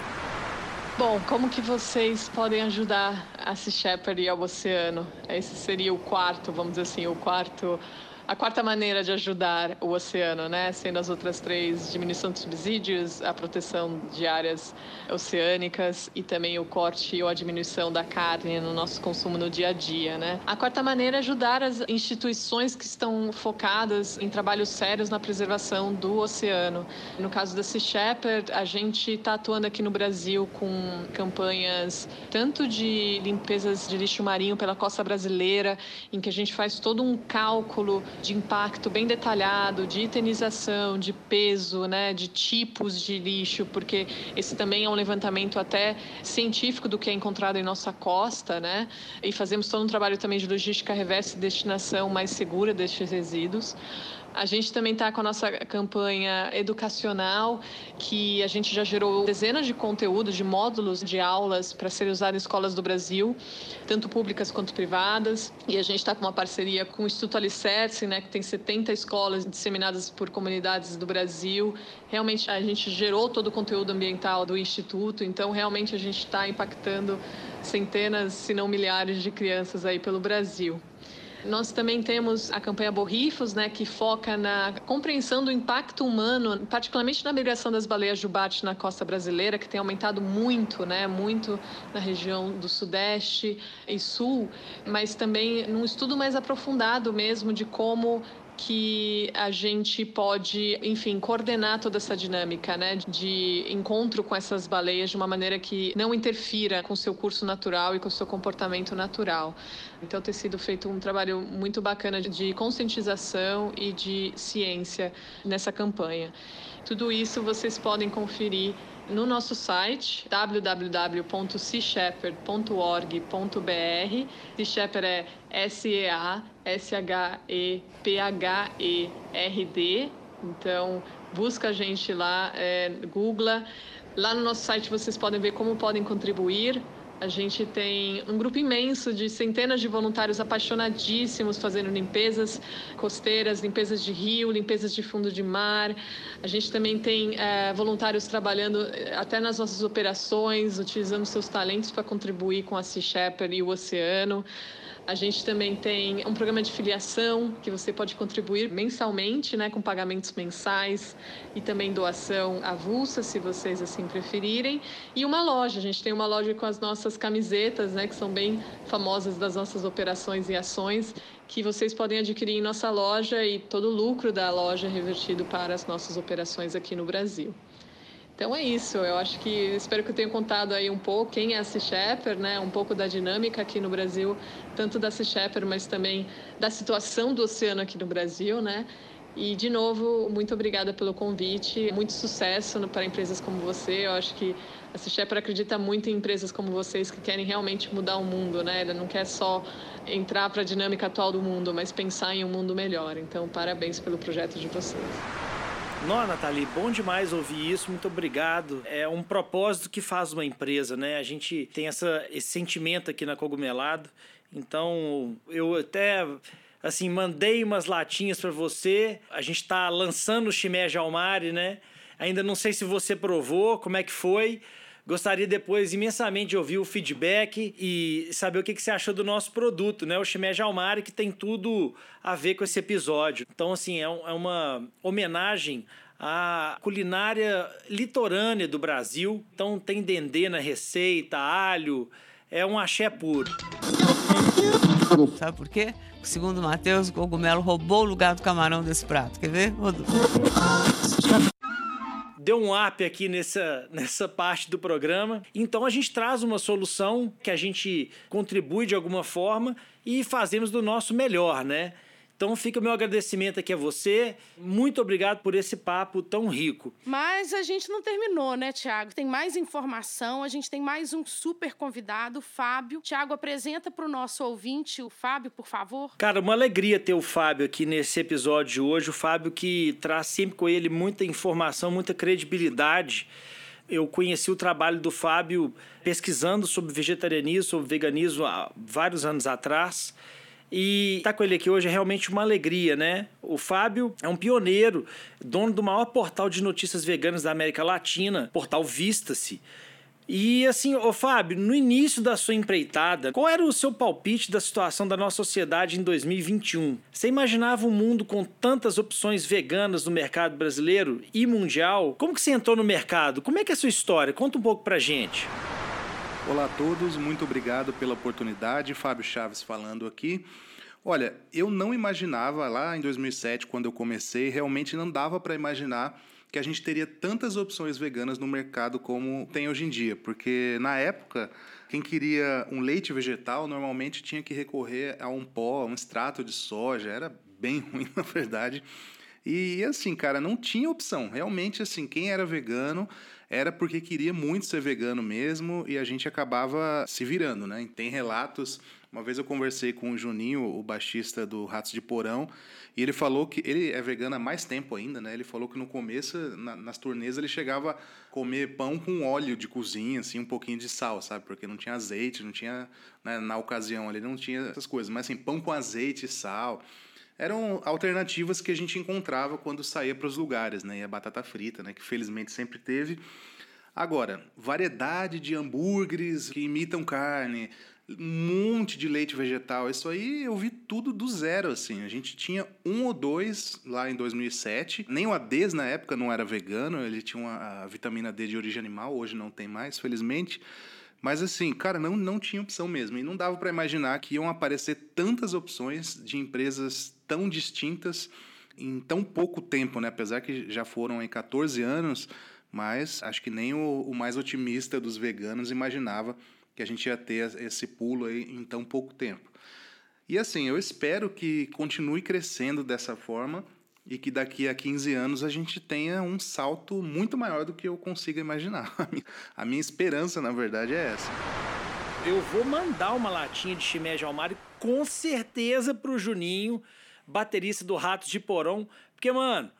[SPEAKER 3] Bom, como que vocês podem ajudar a Sea Shepherd e ao oceano? Esse seria o quarto, vamos dizer assim, o quarto a quarta maneira de ajudar o oceano, né? Sendo as outras três diminuição de subsídios, a proteção de áreas oceânicas e também o corte ou a diminuição da carne no nosso consumo no dia a dia, né? A quarta maneira é ajudar as instituições que estão focadas em trabalhos sérios na preservação do oceano. No caso da Sea Shepherd, a gente está atuando aqui no Brasil com campanhas tanto de limpezas de lixo marinho pela costa brasileira, em que a gente faz todo um cálculo de impacto bem detalhado, de itenização, de peso, né, de tipos de lixo, porque esse também é um levantamento até científico do que é encontrado em nossa costa, né? E fazemos todo um trabalho também de logística reversa e destinação mais segura destes resíduos. A gente também está com a nossa campanha educacional, que a gente já gerou dezenas de conteúdos, de módulos de aulas para serem usados em escolas do Brasil, tanto públicas quanto privadas. E a gente está com uma parceria com o Instituto Alicerce, né, que tem 70 escolas disseminadas por comunidades do Brasil. Realmente a gente gerou todo o conteúdo ambiental do Instituto, então realmente a gente está impactando centenas, se não milhares de crianças aí pelo Brasil. Nós também temos a campanha Borrifos, né, que foca na compreensão do impacto humano, particularmente na migração das baleias jubarte na costa brasileira, que tem aumentado muito, né, muito na região do Sudeste e Sul, mas também num estudo mais aprofundado mesmo de como que a gente pode, enfim, coordenar toda essa dinâmica, né, de encontro com essas baleias de uma maneira que não interfira com o seu curso natural e com o seu comportamento natural. Então, tem sido feito um trabalho muito bacana de conscientização e de ciência nessa campanha. Tudo isso vocês podem conferir no nosso site www.seashepherd.org.br. Sea Shepherd é S-E-A-S-H-E-P-H-E-R-D. Então, busca a gente lá, é. Lá no nosso site vocês podem ver como podem contribuir. A gente tem um grupo imenso de centenas de voluntários apaixonadíssimos fazendo limpezas costeiras, limpezas de rio, limpezas de fundo de mar. A gente também tem é, voluntários trabalhando eh, até nas nossas operações, utilizando seus talentos para contribuir com a Sea Shepherd e o oceano. A gente também tem um programa de filiação que você pode contribuir mensalmente, né, com pagamentos mensais e também doação avulsa, se vocês assim preferirem. E uma loja, a gente tem uma loja com as nossas camisetas, né, que são bem famosas das nossas operações e ações, que vocês podem adquirir em nossa loja e todo o lucro da loja é revertido para as nossas operações aqui no Brasil. Então é isso, eu acho que espero que eu tenha contado aí um pouco quem é a Sea Shepherd, né? Um pouco da dinâmica aqui no Brasil, tanto da Sea Shepherd, mas também da situação do oceano aqui no Brasil, né? E de novo, muito obrigada pelo convite, muito sucesso para empresas como você. Eu acho que a Sea Shepherd acredita muito em empresas como vocês que querem realmente mudar o mundo, né? Ela não quer só entrar para a dinâmica atual do mundo, mas pensar em um mundo melhor. Então, parabéns pelo projeto de vocês.
[SPEAKER 5] Não, Nathalie, bom demais ouvir isso, muito obrigado. É um propósito que faz uma empresa, né? A gente tem essa, esse sentimento aqui na Cogumelado, então eu até assim, mandei umas latinhas para você. A gente está lançando o Chimé Jalmari, né? Ainda não sei se você provou, como é que foi. Gostaria depois imensamente de ouvir o feedback e saber o que, você achou do nosso produto, né? O Chimé Jalmari, que tem tudo a ver com esse episódio. Então, assim, é, um, é uma homenagem à culinária litorânea do Brasil. Então, tem dendê na receita, alho, é um axé puro.
[SPEAKER 9] Sabe por quê? Segundo Matheus, o cogumelo roubou o lugar do camarão desse prato. Quer ver?
[SPEAKER 5] Deu um up aqui nessa, nessa parte do programa. Então a gente traz uma solução que a gente contribui de alguma forma e fazemos do nosso melhor, né? Então fica o meu agradecimento aqui a você. Muito obrigado por esse papo tão rico.
[SPEAKER 6] Mas a gente não terminou, né, Tiago? Tem mais informação, a gente tem mais um super convidado, o Fábio. Tiago, apresenta para o nosso ouvinte o Fábio, por favor.
[SPEAKER 5] Cara, uma alegria ter o Fábio aqui nesse episódio de hoje. O Fábio que traz sempre com ele muita informação, muita credibilidade. Eu conheci o trabalho do Fábio pesquisando sobre vegetarianismo, sobre veganismo há vários anos atrás. E estar tá com ele aqui hoje é realmente uma alegria, né? O Fábio é um pioneiro, dono do maior portal de notícias veganas da América Latina, portal Vista-se. E assim, ô Fábio, no início da sua empreitada, qual era o seu palpite da situação da nossa sociedade em 2021? Você imaginava um mundo com tantas opções veganas no mercado brasileiro e mundial? Como que você entrou no mercado? Como é que é a sua história? Conta um pouco pra gente.
[SPEAKER 10] Olá a todos, muito obrigado pela oportunidade. Fábio Chaves falando aqui. Olha, eu não imaginava lá em 2007, quando eu comecei, realmente não dava para imaginar que a gente teria tantas opções veganas no mercado como tem hoje em dia, porque na época quem queria um leite vegetal normalmente tinha que recorrer a um pó, a um extrato de soja, era bem ruim na verdade. E assim, cara, não tinha opção. Realmente, assim, quem era vegano era porque queria muito ser vegano mesmo e a gente acabava se virando, né? Tem relatos. Uma vez eu conversei com o Juninho, o baixista do Ratos de Porão, e ele falou que ele é vegano há mais tempo ainda, né? Ele falou que no começo, na, nas turnês, ele chegava a comer pão com óleo de cozinha, assim, um pouquinho de sal, sabe? Porque não tinha azeite, não tinha, né, na ocasião ali, não tinha essas coisas. Mas assim, pão com azeite e sal eram alternativas que a gente encontrava quando saía para os lugares, né? E a batata frita, né? Que felizmente sempre teve. Agora, variedade de hambúrgueres que imitam carne, um monte de leite vegetal. Isso aí eu vi tudo do zero, assim. A gente tinha um ou dois lá em 2007. Nem o Ades na época não era vegano, ele tinha uma, a vitamina D de origem animal, hoje não tem mais, felizmente. Mas assim, cara, não, não tinha opção mesmo. E não dava para imaginar que iam aparecer tantas opções de empresas tão distintas em tão pouco tempo, né? Apesar que já foram em 14 anos, mas acho que nem o, o mais otimista dos veganos imaginava que a gente ia ter esse pulo aí em tão pouco tempo. E assim, eu espero que continue crescendo dessa forma e que daqui a 15 anos a gente tenha um salto muito maior do que eu consiga imaginar. A minha esperança, na verdade, é essa.
[SPEAKER 5] Eu vou mandar uma latinha de chimé de almário com certeza pro Juninho, baterista do Ratos de Porão, porque, mano,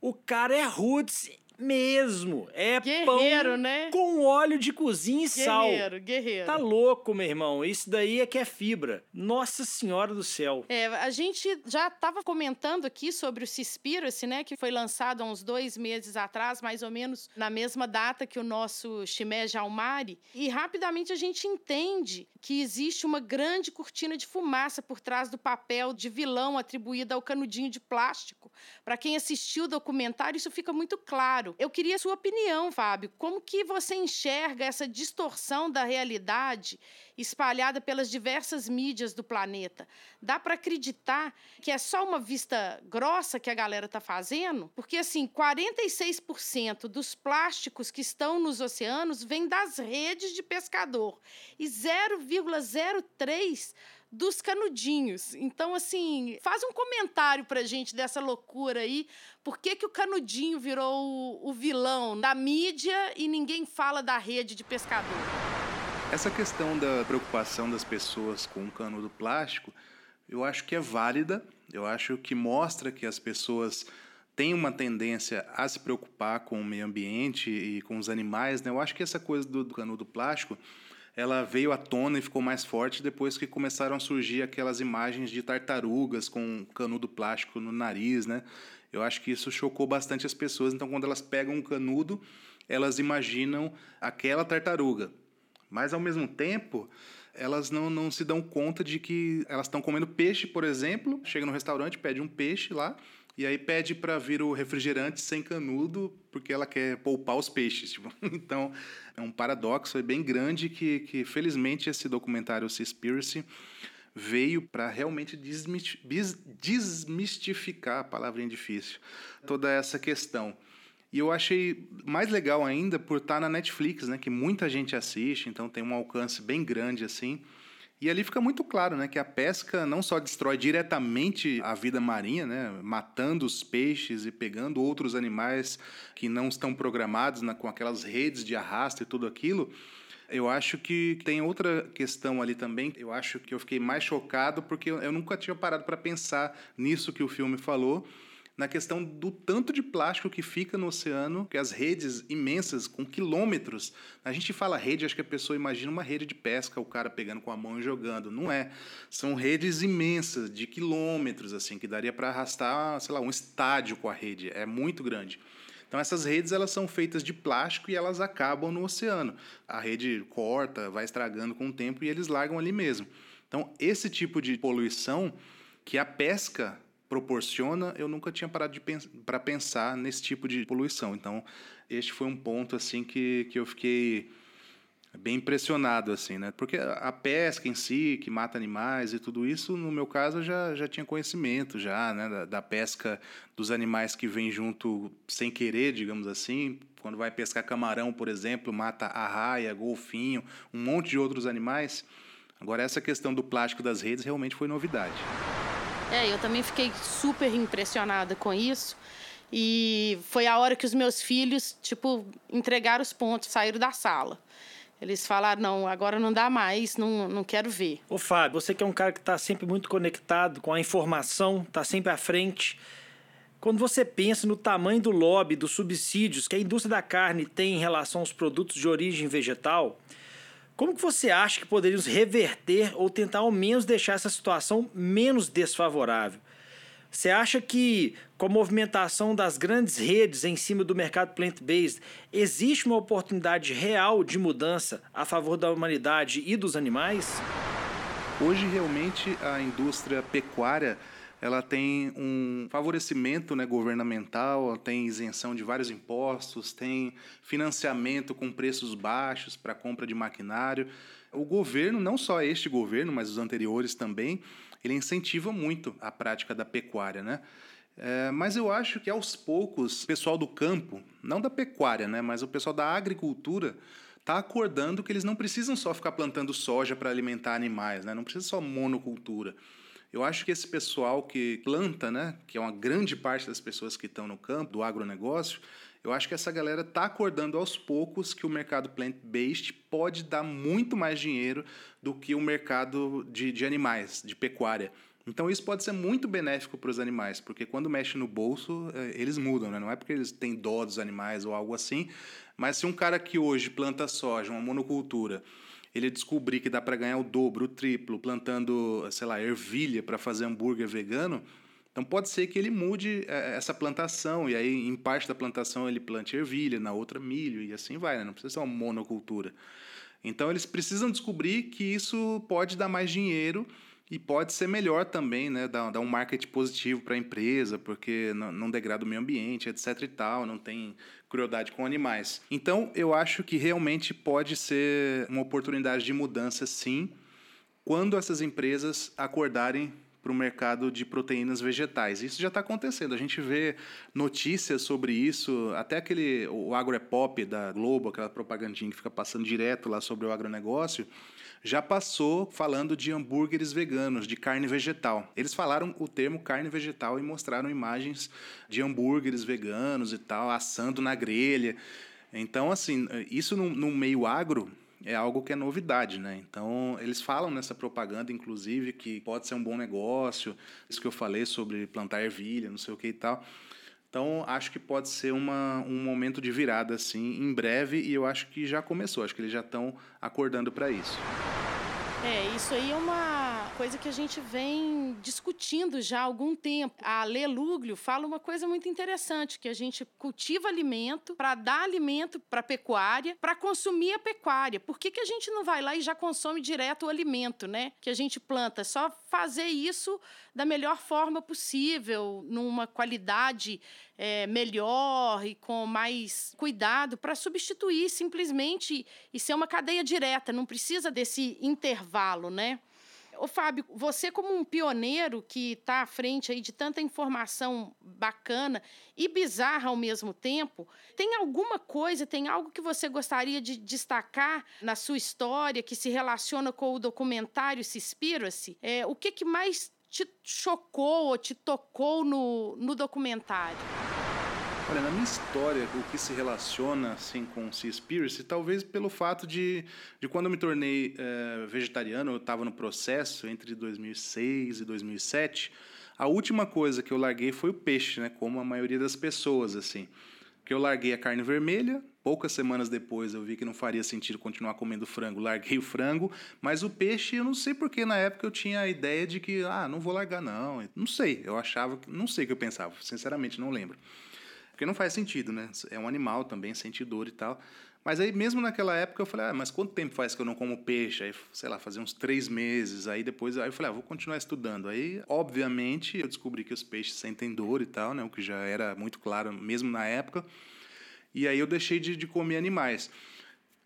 [SPEAKER 5] o cara é roots mesmo. É
[SPEAKER 6] guerreiro,
[SPEAKER 5] pão
[SPEAKER 6] né?
[SPEAKER 5] com óleo de cozinha e
[SPEAKER 6] guerreiro,
[SPEAKER 5] sal.
[SPEAKER 6] Guerreiro, guerreiro.
[SPEAKER 5] Tá louco, meu irmão. Isso daí é que é fibra. Nossa Senhora do Céu.
[SPEAKER 6] É, a gente já estava comentando aqui sobre o Cispiracy, né? Que foi lançado há uns dois meses atrás, mais ou menos na mesma data que o nosso Chimé Jalmari. E rapidamente a gente entende que existe uma grande cortina de fumaça por trás do papel de vilão atribuído ao canudinho de plástico. Para quem assistiu o documentário, isso fica muito claro claro. Eu queria sua opinião, Fábio. Como que você enxerga essa distorção da realidade espalhada pelas diversas mídias do planeta? Dá para acreditar que é só uma vista grossa que a galera está fazendo? Porque assim, 46% dos plásticos que estão nos oceanos vêm das redes de pescador e 0,03 dos canudinhos. Então, assim, faz um comentário pra gente dessa loucura aí. Por que, que o canudinho virou o, o vilão da mídia e ninguém fala da rede de pescador?
[SPEAKER 10] Essa questão da preocupação das pessoas com o canudo plástico, eu acho que é válida. Eu acho que mostra que as pessoas têm uma tendência a se preocupar com o meio ambiente e com os animais. Né? Eu acho que essa coisa do canudo plástico ela veio à tona e ficou mais forte depois que começaram a surgir aquelas imagens de tartarugas com canudo plástico no nariz, né? Eu acho que isso chocou bastante as pessoas. Então, quando elas pegam um canudo, elas imaginam aquela tartaruga. Mas, ao mesmo tempo, elas não, não se dão conta de que elas estão comendo peixe, por exemplo. Chega no restaurante, pede um peixe lá e aí pede para vir o refrigerante sem canudo, porque ela quer poupar os peixes. Tipo. Então, é um paradoxo é bem grande que, que felizmente, esse documentário Seaspiracy veio para realmente desmistificar, a palavrinha difícil, toda essa questão. E eu achei mais legal ainda por estar tá na Netflix, né, que muita gente assiste, então tem um alcance bem grande assim. E ali fica muito claro, né, que a pesca não só destrói diretamente a vida marinha, né, matando os peixes e pegando outros animais que não estão programados na, com aquelas redes de arrasto e tudo aquilo. Eu acho que tem outra questão ali também. Eu acho que eu fiquei mais chocado porque eu nunca tinha parado para pensar nisso que o filme falou na questão do tanto de plástico que fica no oceano, que as redes imensas, com quilômetros. A gente fala rede, acho que a pessoa imagina uma rede de pesca, o cara pegando com a mão e jogando. Não é. São redes imensas, de quilômetros, assim, que daria para arrastar, sei lá, um estádio com a rede. É muito grande. Então essas redes elas são feitas de plástico e elas acabam no oceano. A rede corta, vai estragando com o tempo e eles largam ali mesmo. Então esse tipo de poluição que a pesca proporciona, eu nunca tinha parado para pensar nesse tipo de poluição. Então, este foi um ponto assim que, que eu fiquei bem impressionado assim, né? Porque a pesca em si, que mata animais e tudo isso, no meu caso eu já já tinha conhecimento já, né, da, da pesca dos animais que vêm junto sem querer, digamos assim. Quando vai pescar camarão, por exemplo, mata arraia, golfinho, um monte de outros animais. Agora essa questão do plástico das redes realmente foi novidade.
[SPEAKER 6] É, eu também fiquei super impressionada com isso. E foi a hora que os meus filhos, tipo, entregaram os pontos, saíram da sala. Eles falaram, não, agora não dá mais, não, não quero ver.
[SPEAKER 5] Ô Fábio, você que é um cara que está sempre muito conectado com a informação, está sempre à frente. Quando você pensa no tamanho do lobby, dos subsídios que a indústria da carne tem em relação aos produtos de origem vegetal, como que você acha que poderíamos reverter ou tentar ao menos deixar essa situação menos desfavorável? Você acha que, com a movimentação das grandes redes em cima do mercado plant-based, existe uma oportunidade real de mudança a favor da humanidade e dos animais?
[SPEAKER 10] Hoje, realmente, a indústria pecuária ela tem um favorecimento né, governamental, tem isenção de vários impostos, tem financiamento com preços baixos para compra de maquinário. O governo, não só este governo, mas os anteriores também, ele incentiva muito a prática da pecuária, né? É, mas eu acho que aos poucos, o pessoal do campo, não da pecuária, né, mas o pessoal da agricultura, está acordando que eles não precisam só ficar plantando soja para alimentar animais, né? não precisa só monocultura. Eu acho que esse pessoal que planta, né, que é uma grande parte das pessoas que estão no campo do agronegócio, eu acho que essa galera está acordando aos poucos que o mercado plant-based pode dar muito mais dinheiro do que o mercado de, de animais, de pecuária. Então isso pode ser muito benéfico para os animais, porque quando mexe no bolso, é, eles mudam, né? não é porque eles têm dó dos animais ou algo assim, mas se um cara que hoje planta soja, uma monocultura, ele descobrir que dá para ganhar o dobro, o triplo, plantando, sei lá, ervilha para fazer hambúrguer vegano, então pode ser que ele mude é, essa plantação, e aí em parte da plantação ele plante ervilha, na outra milho, e assim vai, né? não precisa ser uma monocultura. Então eles precisam descobrir que isso pode dar mais dinheiro e pode ser melhor também, né? Dar, dar um marketing positivo para a empresa, porque não, não, degrada o meio ambiente, etc e tal, não tem crueldade com animais. Então, eu acho que realmente pode ser uma oportunidade de mudança, sim, quando essas empresas acordarem para o mercado de proteínas vegetais. Isso já está acontecendo. A gente vê notícias sobre isso, até aquele o Agropop da Globo, aquela propagandinha que fica passando direto lá sobre o agronegócio já passou falando de hambúrgueres veganos, de carne vegetal. Eles falaram o termo carne vegetal e mostraram imagens de hambúrgueres veganos e tal, assando na grelha. Então, assim, isso no meio agro é algo que é novidade, né? Então, eles falam nessa propaganda, inclusive, que pode ser um bom negócio, isso que eu falei sobre plantar ervilha, não sei o que e tal. Então, acho que pode ser uma, um momento de virada, assim, em breve, e eu acho que já começou, acho que eles já estão acordando para isso.
[SPEAKER 6] É, isso aí é uma coisa que a gente vem discutindo já há algum tempo. A Lê Lúglio fala uma coisa muito interessante, que a gente cultiva alimento para dar alimento para a pecuária, para consumir a pecuária. Por que, que a gente não vai lá e já consome direto o alimento, né? Que a gente planta. É só fazer isso da melhor forma possível, numa qualidade é, melhor e com mais cuidado para substituir simplesmente e ser uma cadeia direta, não precisa desse intervalo, né? Ô, Fábio, você como um pioneiro que está à frente aí de tanta informação bacana e bizarra ao mesmo tempo, tem alguma coisa, tem algo que você gostaria de destacar na sua história que se relaciona com o documentário Seaspiracy? É, o que, que mais te chocou ou te tocou no, no documentário?
[SPEAKER 10] Olha, na minha história, o que se relaciona assim com Seaspiracy, talvez pelo fato de, de quando eu me tornei é, vegetariano, eu estava no processo entre 2006 e 2007, a última coisa que eu larguei foi o peixe, né, como a maioria das pessoas, assim. Que eu larguei a carne vermelha, poucas semanas depois eu vi que não faria sentido continuar comendo frango, larguei o frango, mas o peixe, eu não sei porque na época eu tinha a ideia de que, ah, não vou largar não, não sei, eu achava, não sei o que eu pensava, sinceramente não lembro. Porque não faz sentido, né? É um animal também, sente dor e tal. Mas aí, mesmo naquela época, eu falei, ah, mas quanto tempo faz que eu não como peixe? Aí, sei lá, fazia uns três meses. Aí depois, aí eu falei, ah, vou continuar estudando. Aí, obviamente, eu descobri que os peixes sentem dor e tal, né? O que já era muito claro, mesmo na época. E aí eu deixei de, de comer animais.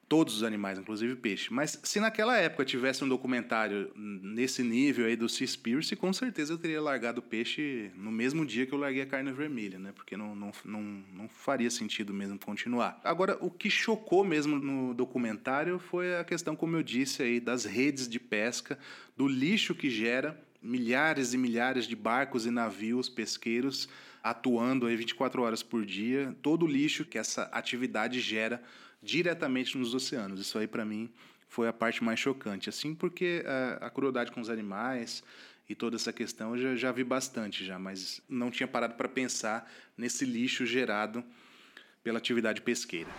[SPEAKER 10] Todos os animais, inclusive peixe. Mas se naquela época tivesse um documentário nesse nível aí do Seaspiracy, com certeza eu teria largado o peixe no mesmo dia que eu larguei a carne vermelha, né? Porque não, não, não, não faria sentido mesmo continuar. Agora, o que chocou mesmo no documentário foi a questão, como eu disse aí, das redes de pesca, do lixo que gera milhares e milhares de barcos e navios pesqueiros atuando aí 24 horas por dia, todo o lixo que essa atividade gera diretamente nos oceanos. Isso aí, para mim, foi a parte mais chocante. Assim, porque a, a crueldade com os animais e toda essa questão eu já, já vi bastante já, mas não tinha parado para pensar nesse lixo gerado pela atividade pesqueira.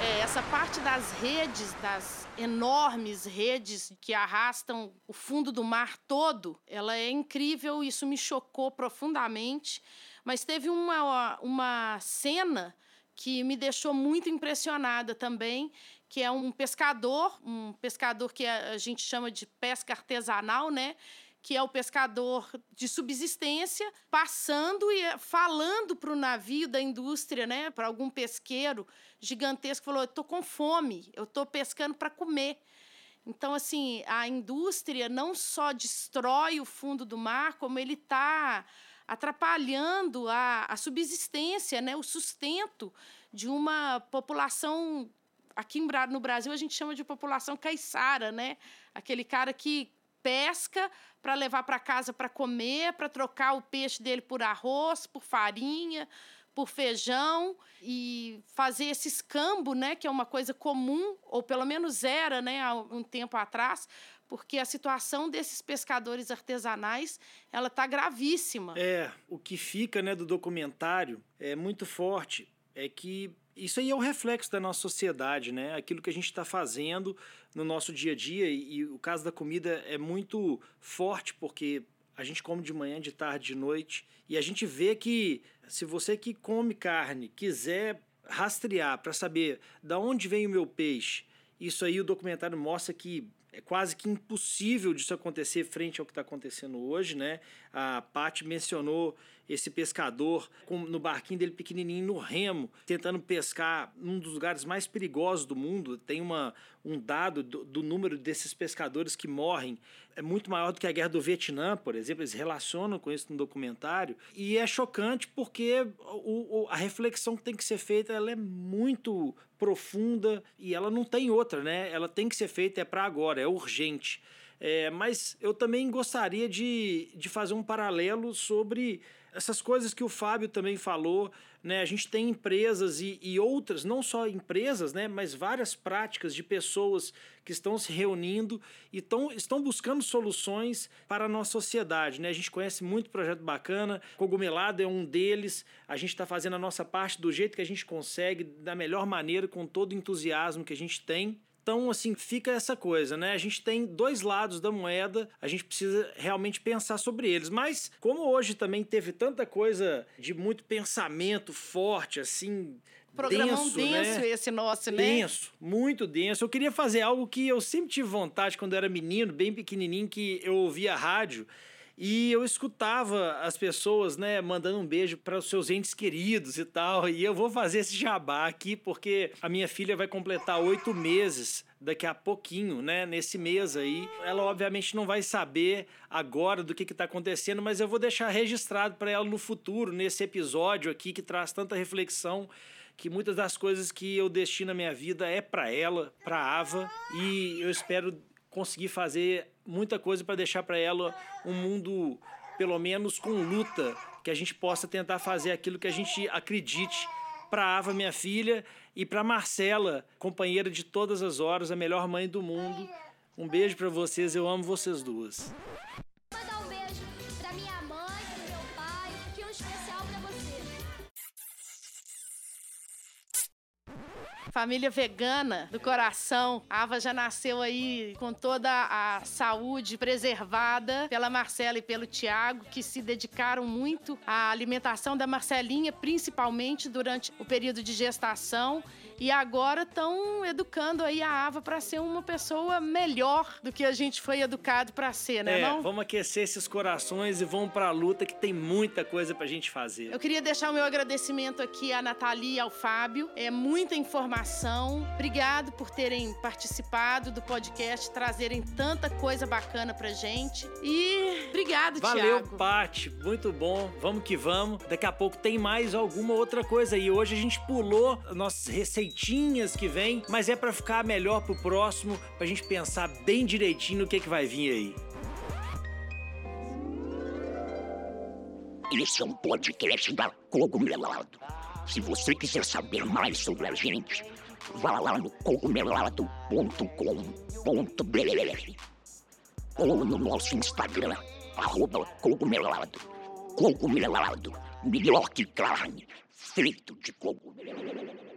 [SPEAKER 6] É, essa parte das redes, das enormes redes que arrastam o fundo do mar todo, ela é incrível, isso me chocou profundamente. Mas teve uma, uma cena que me deixou muito impressionada também, que é um pescador, um pescador que a gente chama de pesca artesanal, né? que é o pescador de subsistência, passando e falando para o navio da indústria, né, para algum pesqueiro gigantesco, falou: "Eu tô com fome, eu tô pescando para comer". Então, assim, a indústria não só destrói o fundo do mar, como ele está atrapalhando a, a subsistência, né, o sustento de uma população. Aqui no Brasil a gente chama de população caiçara, né? Aquele cara que pesca para levar para casa para comer, para trocar o peixe dele por arroz, por farinha, por feijão e fazer esse escambo, né, que é uma coisa comum, ou pelo menos era, né, há um tempo atrás, porque a situação desses pescadores artesanais ela está gravíssima.
[SPEAKER 5] É, o que fica né, do documentário é muito forte, é que isso aí é o reflexo da nossa sociedade, né? Aquilo que a gente está fazendo no nosso dia a dia e, e o caso da comida é muito forte porque a gente come de manhã, de tarde, de noite e a gente vê que se você que come carne quiser rastrear para saber da onde vem o meu peixe, isso aí o documentário mostra que é quase que impossível disso acontecer frente ao que está acontecendo hoje, né? A Paty mencionou esse pescador com, no barquinho dele pequenininho no remo, tentando pescar num dos lugares mais perigosos do mundo. Tem uma, um dado do, do, número desses pescadores que morrem é muito maior do que a guerra do Vietnã, por exemplo. Eles relacionam com isso no documentário e é chocante porque o, o, a reflexão que tem que ser feita ela é muito profunda e ela não tem outra, né? Ela tem que ser feita é para agora, é urgente. É, mas eu também gostaria de, de fazer um paralelo sobre essas coisas que o Fábio também falou, né? A gente tem empresas e, e outras, não só empresas, né? Mas várias práticas de pessoas que estão se reunindo e tão, estão buscando soluções para a nossa sociedade, né? A gente conhece muito projeto bacana, Cogumelado é um deles, a gente está fazendo a nossa parte do jeito que a gente consegue, da melhor maneira, com todo o entusiasmo que a gente tem. Então, assim, fica essa coisa, né? A gente tem dois lados da moeda, a gente precisa realmente pensar sobre eles. Mas, como hoje também teve tanta coisa de muito pensamento forte, assim,
[SPEAKER 6] Programão
[SPEAKER 5] denso,
[SPEAKER 6] denso
[SPEAKER 5] né?
[SPEAKER 6] esse nosso, né?
[SPEAKER 5] Denso, muito denso. Eu queria fazer algo que eu sempre tive vontade quando eu era menino, bem pequenininho, que eu ouvia rádio E eu escutava as pessoas, né, mandando um beijo para os seus entes queridos e tal. E eu vou fazer esse jabá aqui porque a minha filha vai completar oito meses daqui a pouquinho, né? Nesse mês aí. Ela obviamente não vai saber agora do que está acontecendo, mas eu vou deixar registrado para ela no futuro, nesse episódio aqui que traz tanta reflexão que muitas das coisas que eu destino a minha vida é para ela, para Ava, e eu espero conseguir fazer muita coisa para deixar para ela um mundo pelo menos com luta, que a gente possa tentar fazer aquilo que a gente acredite para Ava, minha filha, e para Marcela, companheira de todas as horas, a melhor mãe do mundo. Um beijo para vocês, eu amo vocês duas.
[SPEAKER 6] Família vegana do coração. A Ava já nasceu aí com toda a saúde preservada pela Marcela e pelo Tiago, que se dedicaram muito à alimentação da Marcelinha, principalmente durante o período de gestação. E agora estão educando aí a Ava para ser uma pessoa melhor do que a gente foi educado para ser, né?
[SPEAKER 5] É,
[SPEAKER 6] não?
[SPEAKER 5] vamos aquecer esses corações e vamos pra luta que tem muita coisa pra gente fazer.
[SPEAKER 6] Eu queria deixar o meu agradecimento aqui à Nathalie e ao Fábio. É muita informação. Obrigado por terem participado do podcast, trazerem tanta coisa bacana pra gente. E obrigado,
[SPEAKER 5] Valeu,
[SPEAKER 6] Thiago.
[SPEAKER 5] Pati. Muito bom. Vamos que vamos. Daqui a pouco tem mais alguma outra coisa aí. Hoje a gente pulou nossas receitinhas que vem, mas é pra ficar melhor pro próximo, pra gente pensar bem direitinho no que, que vai vir aí.
[SPEAKER 11] Esse é um podcast da Cogumelado. Se você quiser saber mais sobre a gente, vá lá no cogumelado.com.br ou no nosso Instagram, arroba cogumelado. Cogumelado, melhor que carne, feito de cogumelo.